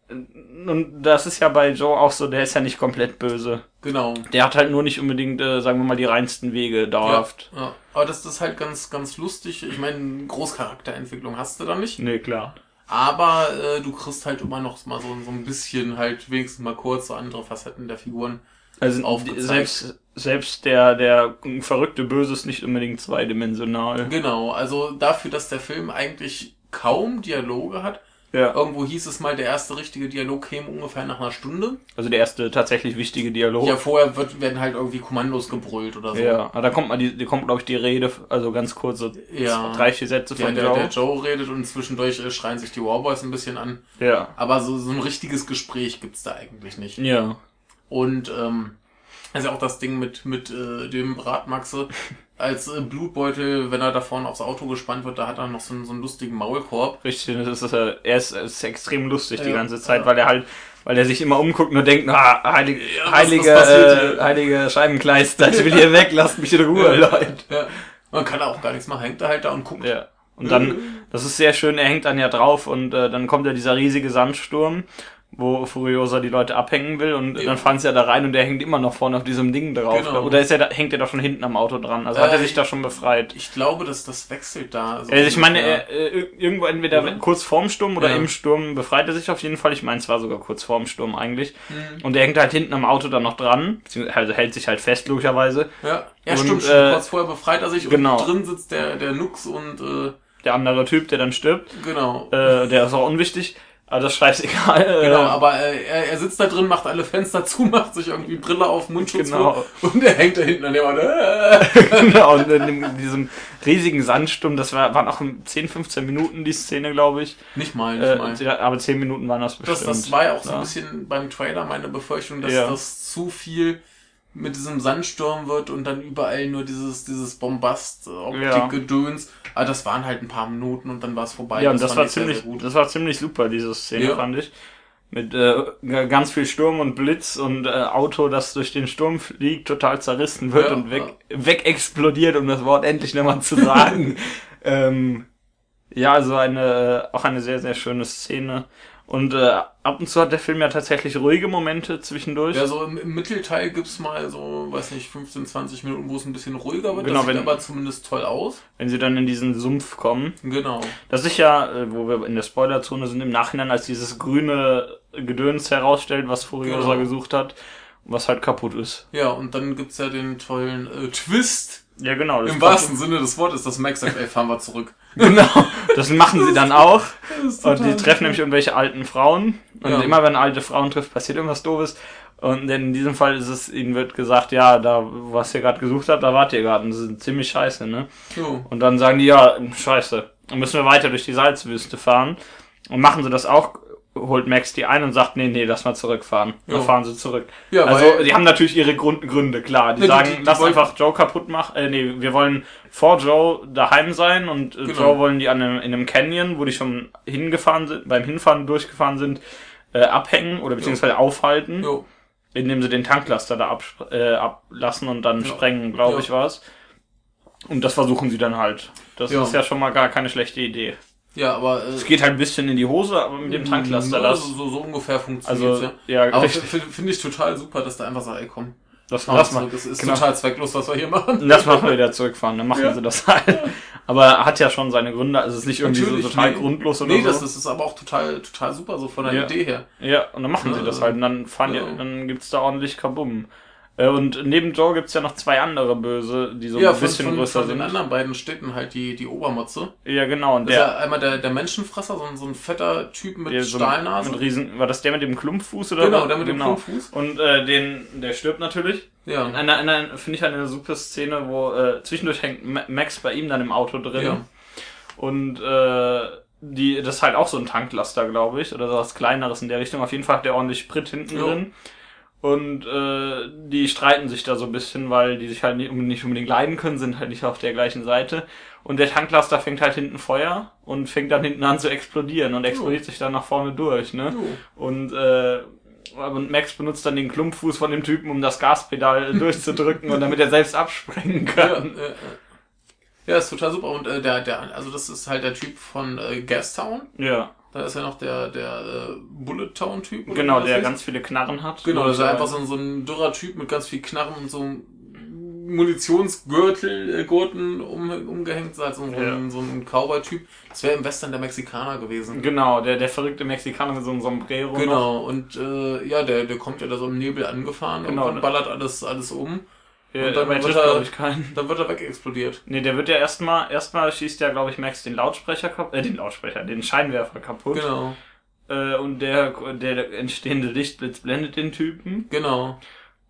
und das ist ja bei Joe auch so, der ist ja nicht komplett böse. Genau. Der hat halt nur nicht unbedingt, äh, sagen wir mal, die reinsten Wege dauerhaft. Ja. Aber das, das ist halt ganz, ganz lustig. Ich meine, Großcharakterentwicklung hast du da nicht. Nee, klar. Aber äh, du kriegst halt immer noch mal so, so ein bisschen halt wenigstens mal kurz so andere Facetten der Figuren. Also Aufgezeigt. selbst, selbst der, der verrückte Böse ist nicht unbedingt zweidimensional. Genau, also dafür, dass der Film eigentlich kaum Dialoge hat. Ja. Irgendwo hieß es mal, der erste richtige Dialog käme ungefähr nach einer Stunde. Also der erste tatsächlich wichtige Dialog. Ja, vorher wird, werden halt irgendwie Kommandos gebrüllt oder so. Ja, aber da kommt mal die, die kommt glaube ich die Rede, also ganz kurze Ja. drei, vier Sätze Der, von der, Joe. der Joe redet und zwischendurch äh, schreien sich die Warboys ein bisschen an. Ja. Aber so, so ein richtiges Gespräch gibt's da eigentlich nicht. Ja. Und ähm, also auch das Ding mit, mit äh, dem Bratmaxe als äh, Blutbeutel, wenn er da vorne aufs Auto gespannt wird, da hat er noch so einen, so einen lustigen Maulkorb. Richtig, das ist, äh, er ist, ist extrem lustig die Ja. ganze Zeit, Ja. weil er halt, weil er sich immer umguckt und denkt, ah, heilige, was- heilige, äh, heilige Scheibenkleister, ich will hier weg, lasst mich in Ruhe, Leute. Ja. Man kann auch gar nichts machen, hängt er halt da und guckt. Ja. Und dann, das ist sehr schön, er hängt dann ja drauf und äh, dann kommt ja dieser riesige Sandsturm, wo Furiosa die Leute abhängen will und Ja. dann fahren sie ja da rein und der hängt immer noch vorne auf diesem Ding drauf. Genau. Oder ist er da, hängt er da schon hinten am Auto dran? Also hat er Äh, sich da schon befreit. Ich glaube, dass das wechselt da. so Also ich meine, er, äh, irgendwo entweder Oder? kurz vorm Sturm oder Ja. im Sturm befreit er sich auf jeden Fall. Ich meine, es war sogar kurz vorm Sturm eigentlich. Hm. Und er hängt halt hinten am Auto dann noch dran, also hält sich halt fest, logischerweise. Ja, ja Und, stimmt, äh. Kurz vorher befreit er sich genau. und drin sitzt der, der Nux und äh, Der andere Typ, der dann stirbt, genau. äh, der ist auch unwichtig. Aber das ist scheißegal. Genau, Äh, aber äh, er, er sitzt da drin, macht alle Fenster zu, macht sich irgendwie Brille auf, Mundschutz Genau. hoch und er hängt da hinten an der Wand. Äh. genau, und in dem, diesem riesigen Sandsturm, das war, waren auch 10, 15 Minuten die Szene, glaube ich. Nicht mal, nicht mal. Äh, aber 10 Minuten waren das bestimmt. Das, das war ja auch so ein bisschen beim Trailer meine Befürchtung, dass Ja. das zu viel mit diesem Sandsturm wird und dann überall nur dieses, dieses Bombast-Optik-Gedöns. Aber das waren halt ein paar Minuten und dann war es vorbei. Ja, und das, fand war ich sehr, ziemlich, sehr gut. das war ziemlich super, diese Szene, Ja. fand ich. Mit äh, ganz viel Sturm und Blitz und äh, Auto, das durch den Sturm fliegt, total zerrissen wird Ja, und weg, weg explodiert, um das Wort endlich nochmal zu sagen. ähm, ja, also eine, auch eine sehr, sehr schöne Szene. Und äh, ab und zu hat der Film ja tatsächlich ruhige Momente zwischendurch. Ja, so im, im Mittelteil gibt's mal so, weiß nicht, 15, 20 Minuten, wo es ein bisschen ruhiger wird. Genau, das sieht wenn- aber zumindest toll aus. wenn sie dann in diesen Sumpf kommen. Genau. Das ist ja, äh, wo wir in der Spoilerzone sind, im Nachhinein, als dieses grüne Gedöns herausstellt, was Furiosa Genau. gesucht hat, was halt kaputt ist. Ja, und dann gibt's ja den tollen äh, Twist. Ja, genau. Das Im wahrsten Sinne des Wortes, dass Max sagt, ey, fahren wir zurück. Genau. Das machen sie dann auch. Und die treffen nämlich irgendwelche alten Frauen. Und Ja. immer wenn alte Frauen trifft, passiert irgendwas Doofes. Und in diesem Fall ist es, ihnen wird gesagt, ja, da, was ihr gerade gesucht habt, da wart ihr gerade. Und das ist ziemlich scheiße, ne? Jo. Und dann sagen die, ja, scheiße. Dann müssen wir weiter durch die Salzwüste fahren. Und machen sie das auch, holt Max die ein und sagt, nee, nee, lass mal zurückfahren. Dann fahren sie zurück. Ja, also, die haben natürlich ihre Grund, Gründe, klar. Die Ja, sagen, die- die lass einfach Joe kaputt machen. Äh, nee, wir wollen vor Joe daheim sein und äh, Genau. Joe wollen die an einem, in einem Canyon, wo die schon hingefahren sind, beim Hinfahren durchgefahren sind, äh, abhängen oder beziehungsweise aufhalten, Jo. indem sie den Tanklaster da abspr- äh, ablassen und dann sprengen, glaube ich, war's. Und das versuchen sie dann halt. Das ist ja schon mal gar keine schlechte Idee. Ja, aber äh, Es geht halt ein bisschen in die Hose, aber mit dem Tanklaster, na, das, so, so ungefähr funktioniert also, ja. ja, Aber finde find ich total super, dass da einfach sagt, ey komm, Das, das, zurück. ma- Es ist genau. total zwecklos, was wir hier machen. das machen wir wieder zurückfahren, dann machen Ja. sie das halt. Aber hat ja schon seine Gründe, also es ist nicht irgendwie so Natürlich, total nee. grundlos oder Nee, so. das, das ist aber auch total, total super, so von der Ja. Idee her. Ja, und dann machen sie Ja, das äh, halt und dann fahren ja. die, dann gibt's da ordentlich Kabum. Äh, Und neben Joe gibt's ja noch zwei andere Böse, die so ja, ein von, bisschen von, größer von den sind. anderen beiden Städten halt die, die Obermotze. Ja, genau. Und der, ja einmal der, der Menschenfresser, so ein, so ein fetter Typ mit der so Stahlnase. mit Riesen, war das der mit dem Klumpfuß oder genau, was? der mit dem Klumpfuß. Und äh, den, der stirbt natürlich. Ja. In einer, in einer finde ich eine super Szene, wo äh, zwischendurch hängt Ma- Max bei ihm dann im Auto drin. Ja. Und äh, die, das ist halt auch so ein Tanklaster, glaube ich, oder so was kleineres in der Richtung. Auf jeden Fall hat der ordentlich Sprit hinten Jo. drin. Und äh, die streiten sich da so ein bisschen, weil die sich halt nicht, nicht unbedingt leiden können, sind halt nicht auf der gleichen Seite. Und der Tanklaster fängt halt hinten Feuer und fängt dann hinten an zu explodieren und explodiert sich dann nach vorne durch, ne? Jo. Und, äh, und Max benutzt dann den Klumpfuß von dem Typen, um das Gaspedal durchzudrücken und damit er selbst absprengen Ja, kann. äh, äh. ja, ist total super. Und äh, der, der, also das ist halt der Typ von äh, Gastown. Ja, Da ist ja noch der, der äh, Bullet Town Typ. genau, der ganz viele Knarren hat. Genau, das ist äh, einfach so ein, so ein dürrer Typ mit ganz viel Knarren und so einem Munitionsgürtel, äh, Gurten um, umgehängt, so, als so, Ja. ein, so ein Cowboy-Typ. Das wäre im Western der Mexikaner gewesen. Genau, der, der verrückte Mexikaner mit so einem Sombrero. noch. Genau, und äh, ja, der, der kommt ja da so im Nebel angefahren Genau. und ballert alles, alles um. Ja, Und dann aber er wird er- ich, keinen. Dann wird er wegexplodiert. Nee, der wird ja erstmal, erstmal schießt ja, glaube ich, Max den Lautsprecher kaputt, äh, den Lautsprecher, den Scheinwerfer kaputt. Genau, Äh, und der, der entstehende Lichtblitz blendet den Typen. genau.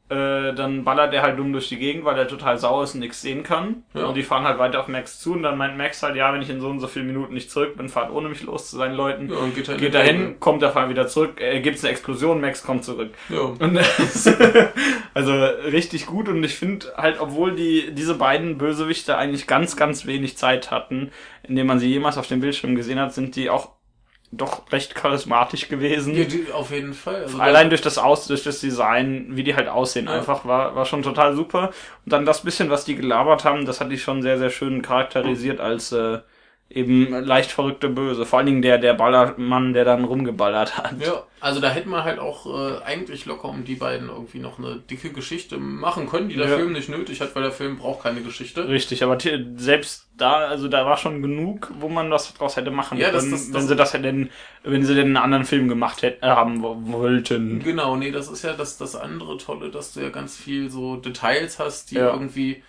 Äh, dann ballert er halt dumm durch die Gegend, weil er total sauer ist und nichts sehen kann. Ja. Und die fahren halt weiter auf Max zu und dann meint Max halt, ja, wenn ich in so und so vielen Minuten nicht zurück bin, fahrt ohne mich los zu seinen Leuten. Ja, und geht, halt Geht dahin, kommt der Fall wieder zurück, äh, gibt's eine Explosion, Max kommt zurück. Ja. Und also richtig gut und ich finde halt, obwohl die diese beiden Bösewichte eigentlich ganz, ganz wenig Zeit hatten, indem man sie jemals auf dem Bildschirm gesehen hat, sind die auch doch recht charismatisch gewesen. ja die, auf jeden Fall. Also Allein durch das Aus, durch das Design, wie die halt aussehen, Ja. einfach war, war schon total super. Und dann das bisschen, was die gelabert haben, das hat die schon sehr, sehr schön charakterisiert als äh, eben leicht verrückte Böse. Vor allen Dingen der, der Ballermann, der dann rumgeballert hat. Ja, also da hätte man halt auch äh, eigentlich locker um die beiden irgendwie noch eine dicke Geschichte machen können, die der Ja. Film nicht nötig hat, weil der Film braucht keine Geschichte. Richtig, aber selbst da, also da war schon genug, wo man was draus hätte machen Ja, können, das- das- wenn sie das hätten, wenn sie denn einen anderen Film gemacht hätten, äh, haben wo- wollten. Genau, nee, das ist ja das, das andere Tolle, dass du ja ganz viel so Details hast, die Ja. irgendwie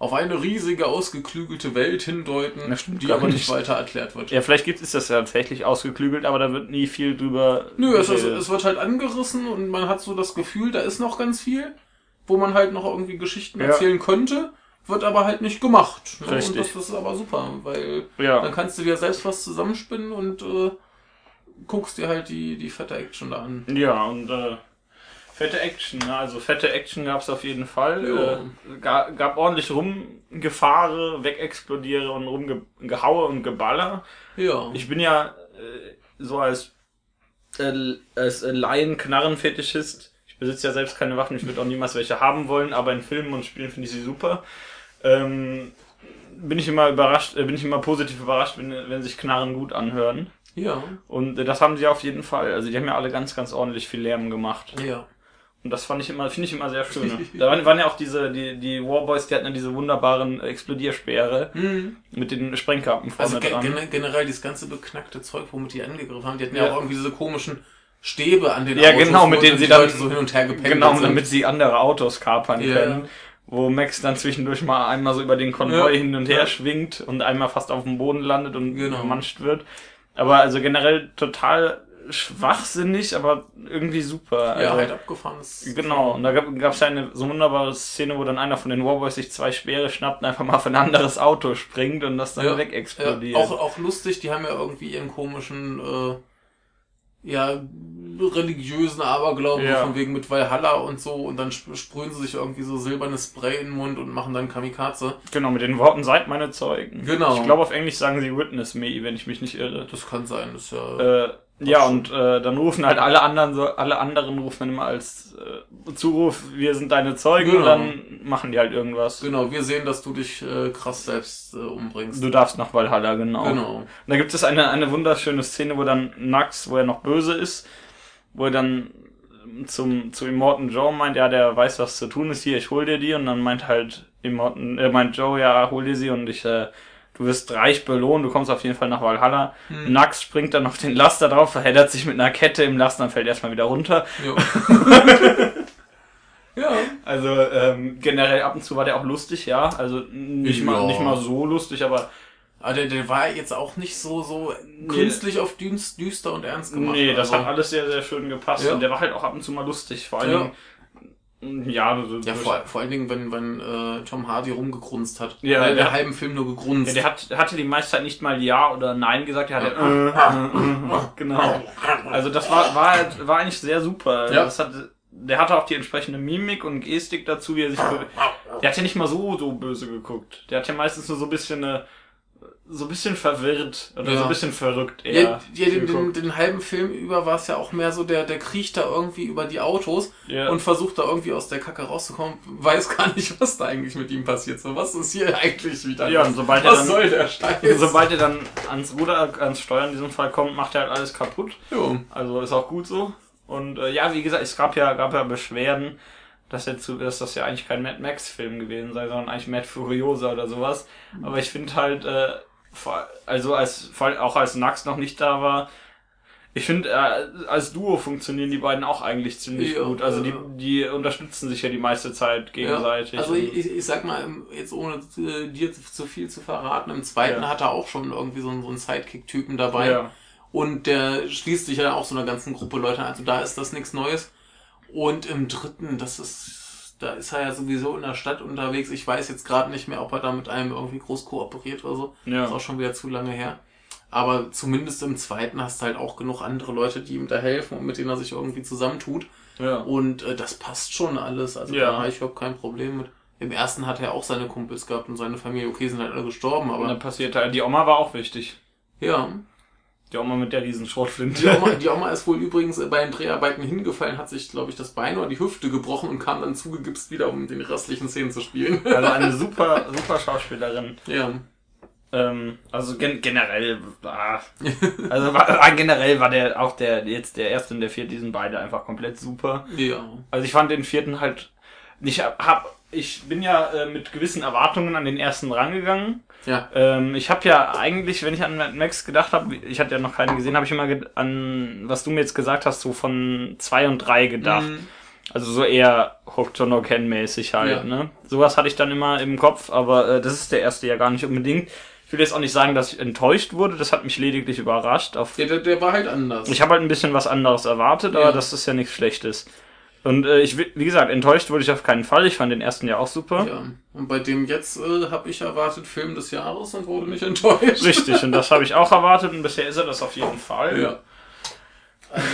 auf eine riesige, ausgeklügelte Welt hindeuten, stimmt die aber nicht nicht. weiter erklärt wird. Ja, vielleicht gibt es das ja tatsächlich ausgeklügelt, aber da wird nie viel drüber. Nö, es, geredet. es wird halt angerissen und man hat so das Gefühl, da ist noch ganz viel, wo man halt noch irgendwie Geschichten Ja. erzählen könnte, wird aber halt nicht gemacht. Ne? Richtig. Und das, das ist aber super, weil ja. dann kannst du dir selbst was zusammenspinnen und äh, guckst dir halt die, die fette Action da an. Ja, und äh, fette Action, ne? also fette Action gab es auf jeden Fall. Äh, gab, gab ordentlich Rumgefahre, Wegexplodiere und Rumgehaue und Geballer. Ja. Ich bin ja äh, so als, äh, als äh, Laien-Knarrenfetischist. Ich besitze ja selbst keine Waffen, ich würde auch niemals welche haben wollen, aber in Filmen und Spielen finde ich sie super. Ähm, bin ich immer überrascht, äh, bin ich immer positiv überrascht, wenn, wenn sich Knarren gut anhören. ja. Und äh, das haben sie auf jeden Fall. Also die haben ja alle ganz, ganz ordentlich viel Lärm gemacht. Ja. Und das fand ich immer, finde ich immer sehr schön. da waren, waren ja auch diese, die, die Warboys, die hatten ja diese wunderbaren Explodiersperre Hm. mit den Sprengkappen vorne Also ge dran. gen generell dieses ganze beknackte Zeug, womit die angegriffen haben, die hatten Ja. ja, auch irgendwie diese komischen Stäbe an den Ja, genau, mit denen die sie dann- Leute so hin und her gependelt Genau, sind. damit sie andere Autos kapern Ja. können. Wo Max dann zwischendurch mal einmal so über den Konvoi Ja. hin und her Ja. schwingt und einmal fast auf dem Boden landet und Genau. gemanscht wird. Aber also generell total schwachsinnig, aber irgendwie super. ja, also, halt abgefahrenes. Genau, und da gab es ja eine so wunderbare Szene, wo dann einer von den Warboys sich zwei Speere schnappt und einfach mal auf ein anderes Auto springt und das dann Ja, wegexplodiert. Ja, auch, auch lustig, die haben ja irgendwie ihren komischen, äh, ja, religiösen Aberglauben, Ja. von wegen mit Valhalla und so, und dann sp- sprühen sie sich irgendwie so silbernes Spray in den Mund und machen dann Kamikaze. Genau, mit den Worten seid meine Zeugen. Genau. Ich glaube auf Englisch sagen sie Witness me, wenn ich mich nicht irre. Das kann sein, das ist ja. Äh, ja, und äh, dann rufen halt alle anderen so, alle anderen rufen dann immer als äh, Zuruf, wir sind deine Zeugen, Genau. und dann machen die halt irgendwas. Genau, wir sehen, dass du dich äh, krass selbst äh, umbringst. Du darfst nach Valhalla, genau. Genau. Und da gibt es eine, eine wunderschöne Szene, wo dann Nax, wo er noch böse ist, wo er dann zum, zu Immortan Joe meint, ja, der weiß, was zu tun ist hier, ich hol dir die. Und dann meint halt Immortan, äh, meint Joe, ja, hol dir sie und ich, äh, du wirst reich belohnt, du kommst auf jeden Fall nach Valhalla. Hm. Nax springt dann auf den Laster drauf, verheddert sich mit einer Kette im Laster und fällt erstmal wieder runter. Ja. Also ähm, generell ab und zu war der auch lustig, ja. Also nicht, Ja. mal, nicht mal so lustig, aber Aber der, der war jetzt auch nicht so, so künstlich auf düst, düster und ernst gemacht. Nee, das also, hat alles sehr, sehr schön gepasst. Ja. Und der war halt auch ab und zu mal lustig. Vor allen Ja. Dingen, ja, so, Ja, vor, vor allen Dingen, wenn, wenn äh, Tom Hardy rumgegrunzt hat. Ja, der, der- halben Film nur gegrunzt. ja, der hat, hatte die meiste Zeit nicht mal Ja oder Nein gesagt, der hatte äh, äh, genau. Also das war, war, halt- war eigentlich sehr super. Ja. Das hat, der hatte auch die entsprechende Mimik und Gestik dazu, wie er sich Der hat ja nicht mal so, so böse geguckt. Der hat ja meistens nur so ein bisschen äh, so ein bisschen verwirrt oder Ja. so ein bisschen verrückt eher. ja, den, den, den halben Film über war es ja auch mehr so, der, der kriecht da irgendwie über die Autos Ja. und versucht da irgendwie aus der Kacke rauszukommen, weiß gar nicht, was da eigentlich mit ihm passiert. So, was ist hier eigentlich wieder? Ja, und sobald er was dann- soll der Scheiß? Sobald er dann ans Ruder, ans Steuern in diesem Fall kommt, macht er halt alles kaputt. Jo. Also ist auch gut so. Und äh, ja, wie gesagt, es gab ja, gab ja Beschwerden, dass, jetzt, so- dass das ja eigentlich kein Mad Max-Film gewesen sei, sondern eigentlich Mad Furiosa oder sowas. Aber ich finde halt, äh, also als auch als Nax noch nicht da war, ich finde, äh, als Duo funktionieren die beiden auch eigentlich ziemlich Ja, gut. Also die, die unterstützen sich ja die meiste Zeit gegenseitig. Ja, also ich, ich, sag mal, im- jetzt ohne äh, dir zu, zu viel zu verraten, im zweiten Ja. hat er auch schon irgendwie so einen, so einen Sidekick-Typen dabei. ja. Und der schließt sich ja auch so einer ganzen Gruppe Leute an. Also da ist das nichts Neues. Und im dritten, das ist, da ist er ja sowieso in der Stadt unterwegs. Ich weiß jetzt gerade nicht mehr, ob er da mit einem irgendwie groß kooperiert oder so. Ja. Ist auch schon wieder zu lange her. Aber zumindest im zweiten hast du halt auch genug andere Leute, die ihm da helfen und mit denen er sich irgendwie zusammentut. ja. Und äh, das passt schon alles. Also Ja. da habe ich überhaupt kein Problem mit. Im ersten hat er auch seine Kumpels gehabt und seine Familie. Okay, sind halt alle gestorben, Und dann aber passiert halt, die Oma war auch wichtig. ja. Die Oma mit der riesen Schrotflinte. Die Oma, die Oma ist wohl übrigens bei den Dreharbeiten hingefallen, hat sich, glaube ich, das Bein oder die Hüfte gebrochen und kam dann zugegipst wieder, um den restlichen Szenen zu spielen. Also eine super, super Schauspielerin. ja. Ähm, also gen generell, ah, also war, ah, generell war der auch der jetzt der erste und der vierte, die sind beide einfach komplett super. Ja. Also ich fand den vierten halt, ich hab, ich bin ja äh, mit gewissen Erwartungen an den ersten rangegangen. Ja. Ähm, ich habe ja eigentlich, wenn ich an Mad Max gedacht habe, ich hatte ja noch keinen gesehen, habe ich immer an was du mir jetzt gesagt hast, so von zwei und drei gedacht. Mhm. Also so eher Hooked to No Ken mäßig halt, Ja. ne? Sowas hatte ich dann immer im Kopf, aber äh, das ist der erste ja gar nicht unbedingt. Ich will jetzt auch nicht sagen, dass ich enttäuscht wurde, das hat mich lediglich überrascht. Auf Der, der, der war halt anders. ich habe halt ein bisschen was anderes erwartet, aber Ja. das ist ja nichts Schlechtes. Und äh, ich, wi- wie gesagt, enttäuscht wurde ich auf keinen Fall. Ich fand den ersten ja auch super. ja. Und bei dem jetzt äh, habe ich erwartet Film des Jahres und wurde nicht enttäuscht. Richtig, und das habe ich auch erwartet und bisher ist er das auf jeden Fall. Ja. Also,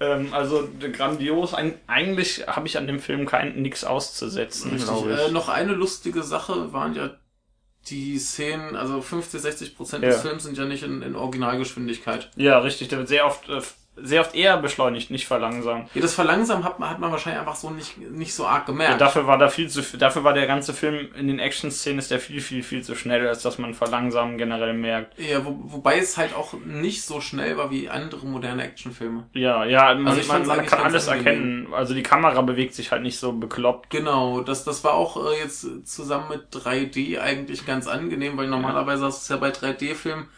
Ähm, also grandios. Eigentlich habe ich an dem Film kein nichts auszusetzen, Richtig. Äh, noch eine lustige Sache waren ja die Szenen, also 50, 60 Prozent Ja. des Films sind ja nicht in, in Originalgeschwindigkeit. ja, richtig. Der wird sehr oft, äh, sehr oft eher beschleunigt, nicht verlangsamt. Ja, das Verlangsamen hat man, hat man wahrscheinlich einfach so nicht, nicht so arg Ja, gemerkt. dafür war da viel zu, dafür war der ganze Film in den Action-Szenen ist der viel, viel, viel zu schnell, als dass man verlangsamen generell merkt. ja, wo, wobei es halt auch nicht so schnell war wie andere moderne Actionfilme. Ja, ja, man, Also man, man kann alles erkennen. Also die Kamera bewegt sich halt nicht so bekloppt. Genau, das, das war auch äh, jetzt zusammen mit 3D eigentlich ganz angenehm, weil normalerweise hast du es ja bei 3D-Filmen,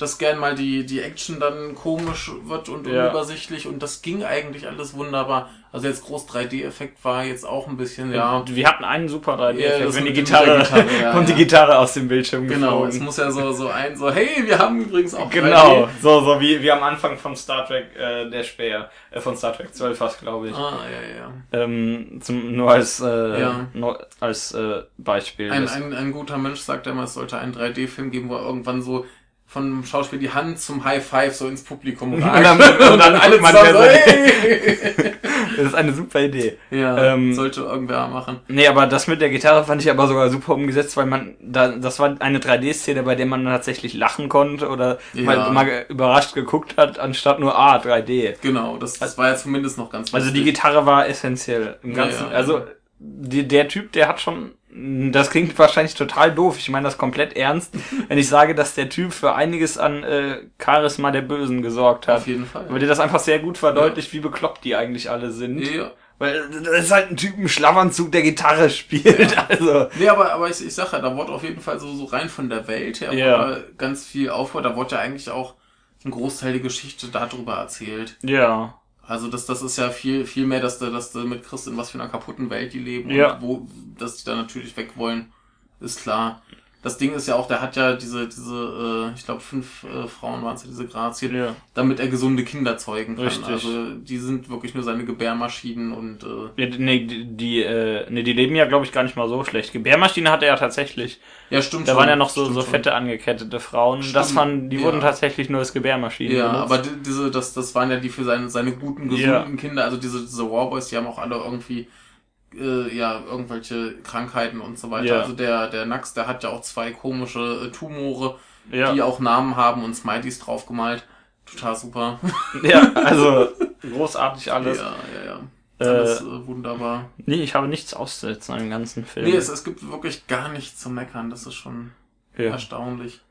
dass gern mal die, die Action dann komisch wird und Ja. unübersichtlich und das ging eigentlich alles wunderbar. Also jetzt groß 3D-Effekt war jetzt auch ein bisschen, ja. Und wir hatten einen super 3D-Effekt, Ja, wenn die Gitarre, Gitarre, ja, kommt die ja. Gitarre aus dem Bildschirm Genau, es geflogen. muss ja so, so ein, so, hey, wir haben übrigens auch Genau, 3D. so, so wie, wie am Anfang von Star Trek, äh, der Speer, äh, von Star Trek 12 fast, glaube ich. Ah, ja, ja. Ähm, zum, nur als, äh, Ja. nur als äh, Beispiel. Ein, ein, ein guter Mensch sagt immer, es sollte einen 3D-Film geben, wo irgendwann so von dem Schauspiel die Hand zum High Five so ins Publikum Und reicht. dann- und dann alle zusammen so, wer hey! das ist eine super Idee. Ja, Ähm, sollte irgendwer machen. Nee, aber das mit der Gitarre fand ich aber sogar super umgesetzt, weil man, da, das war eine 3D-Szene, bei der man tatsächlich lachen konnte oder Ja. mal, mal überrascht geguckt hat, anstatt nur, ah, 3D. Genau, das, das war ja zumindest noch ganz Also die. Gitarre war essentiell im Ganzen. ja, also ja. die, der Typ, der hat schon, das klingt wahrscheinlich total doof. Ich meine das komplett ernst, wenn ich sage, dass der Typ für einiges an äh, Charisma der Bösen gesorgt hat. Auf jeden Fall. Weil dir das einfach sehr gut verdeutlicht, wie bekloppt die eigentlich alle sind. Ja. Weil das ist halt ein Typ im Schlafanzug, der Gitarre spielt. Also Nee, aber, aber ich, ich sag ja, da wurde auf jeden Fall so, so rein von der Welt her Ja. ganz viel aufgebaut. Da wurde ja eigentlich auch ein Großteil der Geschichte darüber erzählt. ja, Also das, das ist ja viel, viel mehr, dass du, dass du mit Chris in was für einer kaputten Welt die leben Ja. und wo, dass die da natürlich weg wollen, ist klar. Das Ding ist ja auch, der hat ja diese, diese, äh, ich glaube fünf äh, Frauen waren es ja, diese Grazien, ja. damit er gesunde Kinder zeugen kann. Richtig. Also die sind wirklich nur seine Gebärmaschinen und äh, Ja, nee, die, die, äh, nee, die leben ja, glaube ich, gar nicht mal so schlecht. Gebärmaschine hatte er ja tatsächlich. ja stimmt Da schon, waren ja noch so, so schon. fette angekettete Frauen. Das Stimmt, waren, die ja. wurden tatsächlich nur als Gebärmaschinen Ja, benutzt. aber die, diese, das, das waren ja die für seine, seine guten, gesunden. Kinder. Also diese, diese Warboys, die haben auch alle irgendwie, äh, ja, irgendwelche Krankheiten und so weiter. Ja. Also der, der Nax, der hat ja auch zwei komische äh, Tumore, ja. die auch Namen haben und Smileys draufgemalt. Total super. ja, also großartig alles. Ja, ja, ja. Äh, Alles äh, wunderbar. Nee, ich habe nichts auszusetzen an dem ganzen Film. Nee, es, es gibt wirklich gar nichts zu meckern. Das ist schon ja. erstaunlich.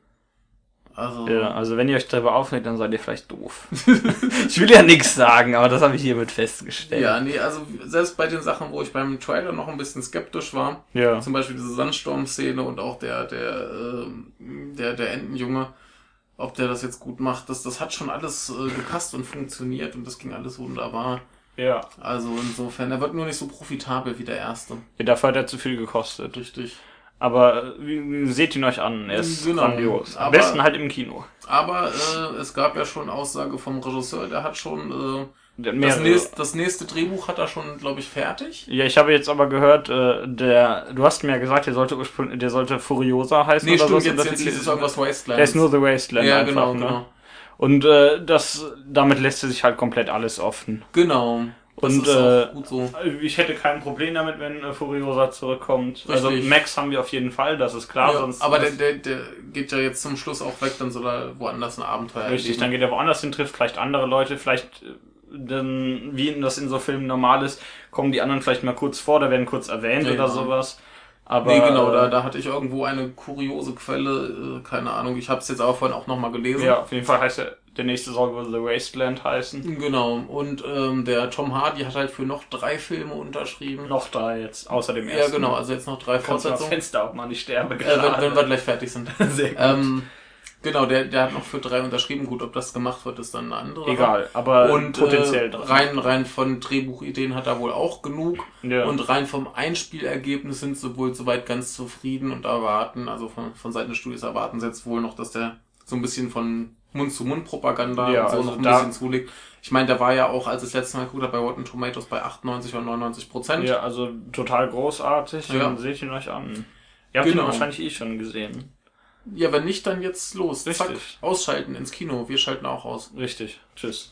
Also, ja, also wenn ihr euch darüber aufregt, dann seid ihr vielleicht doof. ich will ja nichts sagen, aber das habe ich hiermit festgestellt. ja, nee, also selbst bei den Sachen, wo ich beim Trailer noch ein bisschen skeptisch war, Ja. Zum Beispiel diese Sandsturm-Szene und auch der, der, ähm, der, der Entenjunge, ob der das jetzt gut macht, das, das hat schon alles äh, gepasst und funktioniert und das ging alles wunderbar. Ja. Also insofern, er wird nur nicht so profitabel wie der erste. ja. Dafür hat er zu viel gekostet. Richtig. Aber äh, seht ihn euch an, er ist Genau. grandios. Am Aber- besten halt im Kino. Aber äh, es gab ja schon Aussage vom Regisseur, der hat schon äh, das, nächste, das nächste Drehbuch hat er schon, glaube ich, fertig. Ja, ich habe jetzt aber gehört, äh, der, du hast mir ja gesagt, der sollte ursprünglich, der sollte Furiosa heißen Nee, oder stimmt, so. jetzt, jetzt es irgendwas Wasteland. Der ist nur The Wasteland ja, einfach, genau, ne? genau. Und äh, das, damit lässt sich halt komplett alles offen. Genau. Das Und, ist äh, auch gut so. Ich hätte kein Problem damit, wenn äh, Furiosa zurückkommt. Also Richtig. Max haben wir auf jeden Fall, das ist klar. Ja, sonst aber der, der, der geht ja jetzt zum Schluss auch weg, dann soll er woanders ein Abenteuer Richtig, erleben. dann geht er woanders hin, trifft vielleicht andere Leute, vielleicht, äh, dann, wie das in so Filmen normal ist, kommen die anderen vielleicht mal kurz vor, da werden kurz erwähnt Ja, oder genau. sowas. Aber, nee, genau, äh, da, da hatte ich irgendwo eine kuriose Quelle, äh, keine Ahnung, ich habe es jetzt aber vorhin auch nochmal gelesen. Ja, auf jeden Fall heißt er, der nächste soll wohl The Wasteland heißen. Genau, und ähm, der Tom Hardy hat halt für noch drei Filme unterschrieben. Noch drei jetzt, außer dem ja, ersten. genau, also jetzt noch drei Fortsetzungen. Fenster auch mal nicht sterben Äh, wenn, wenn wir gleich fertig sind. Sehr gut. ähm, Genau, der, der hat noch für drei unterschrieben. Gut, ob das gemacht wird, ist dann eine andere. Egal, aber Und potenziell äh, rein, rein von Drehbuchideen hat er wohl auch genug. Ja. Und rein vom Einspielergebnis sind sie wohl soweit ganz zufrieden und erwarten, also von, von Seiten des Studios erwarten sie jetzt wohl noch, dass der so ein bisschen von Mund-zu-Mund-Propaganda Ja, und so also noch ein bisschen zulegt. Ich meine, der war ja auch, als ich das letzte Mal geguckt habe, bei Rotten Tomatoes bei 98 oder 99 Prozent. Ja, also total großartig. Ja. Dann seht ihn euch an. Ihr habt Genau. ihn wahrscheinlich eh schon gesehen. Ja, wenn nicht, dann jetzt los. Zack, Richtig. ausschalten ins Kino. Wir schalten auch aus. Richtig. Tschüss.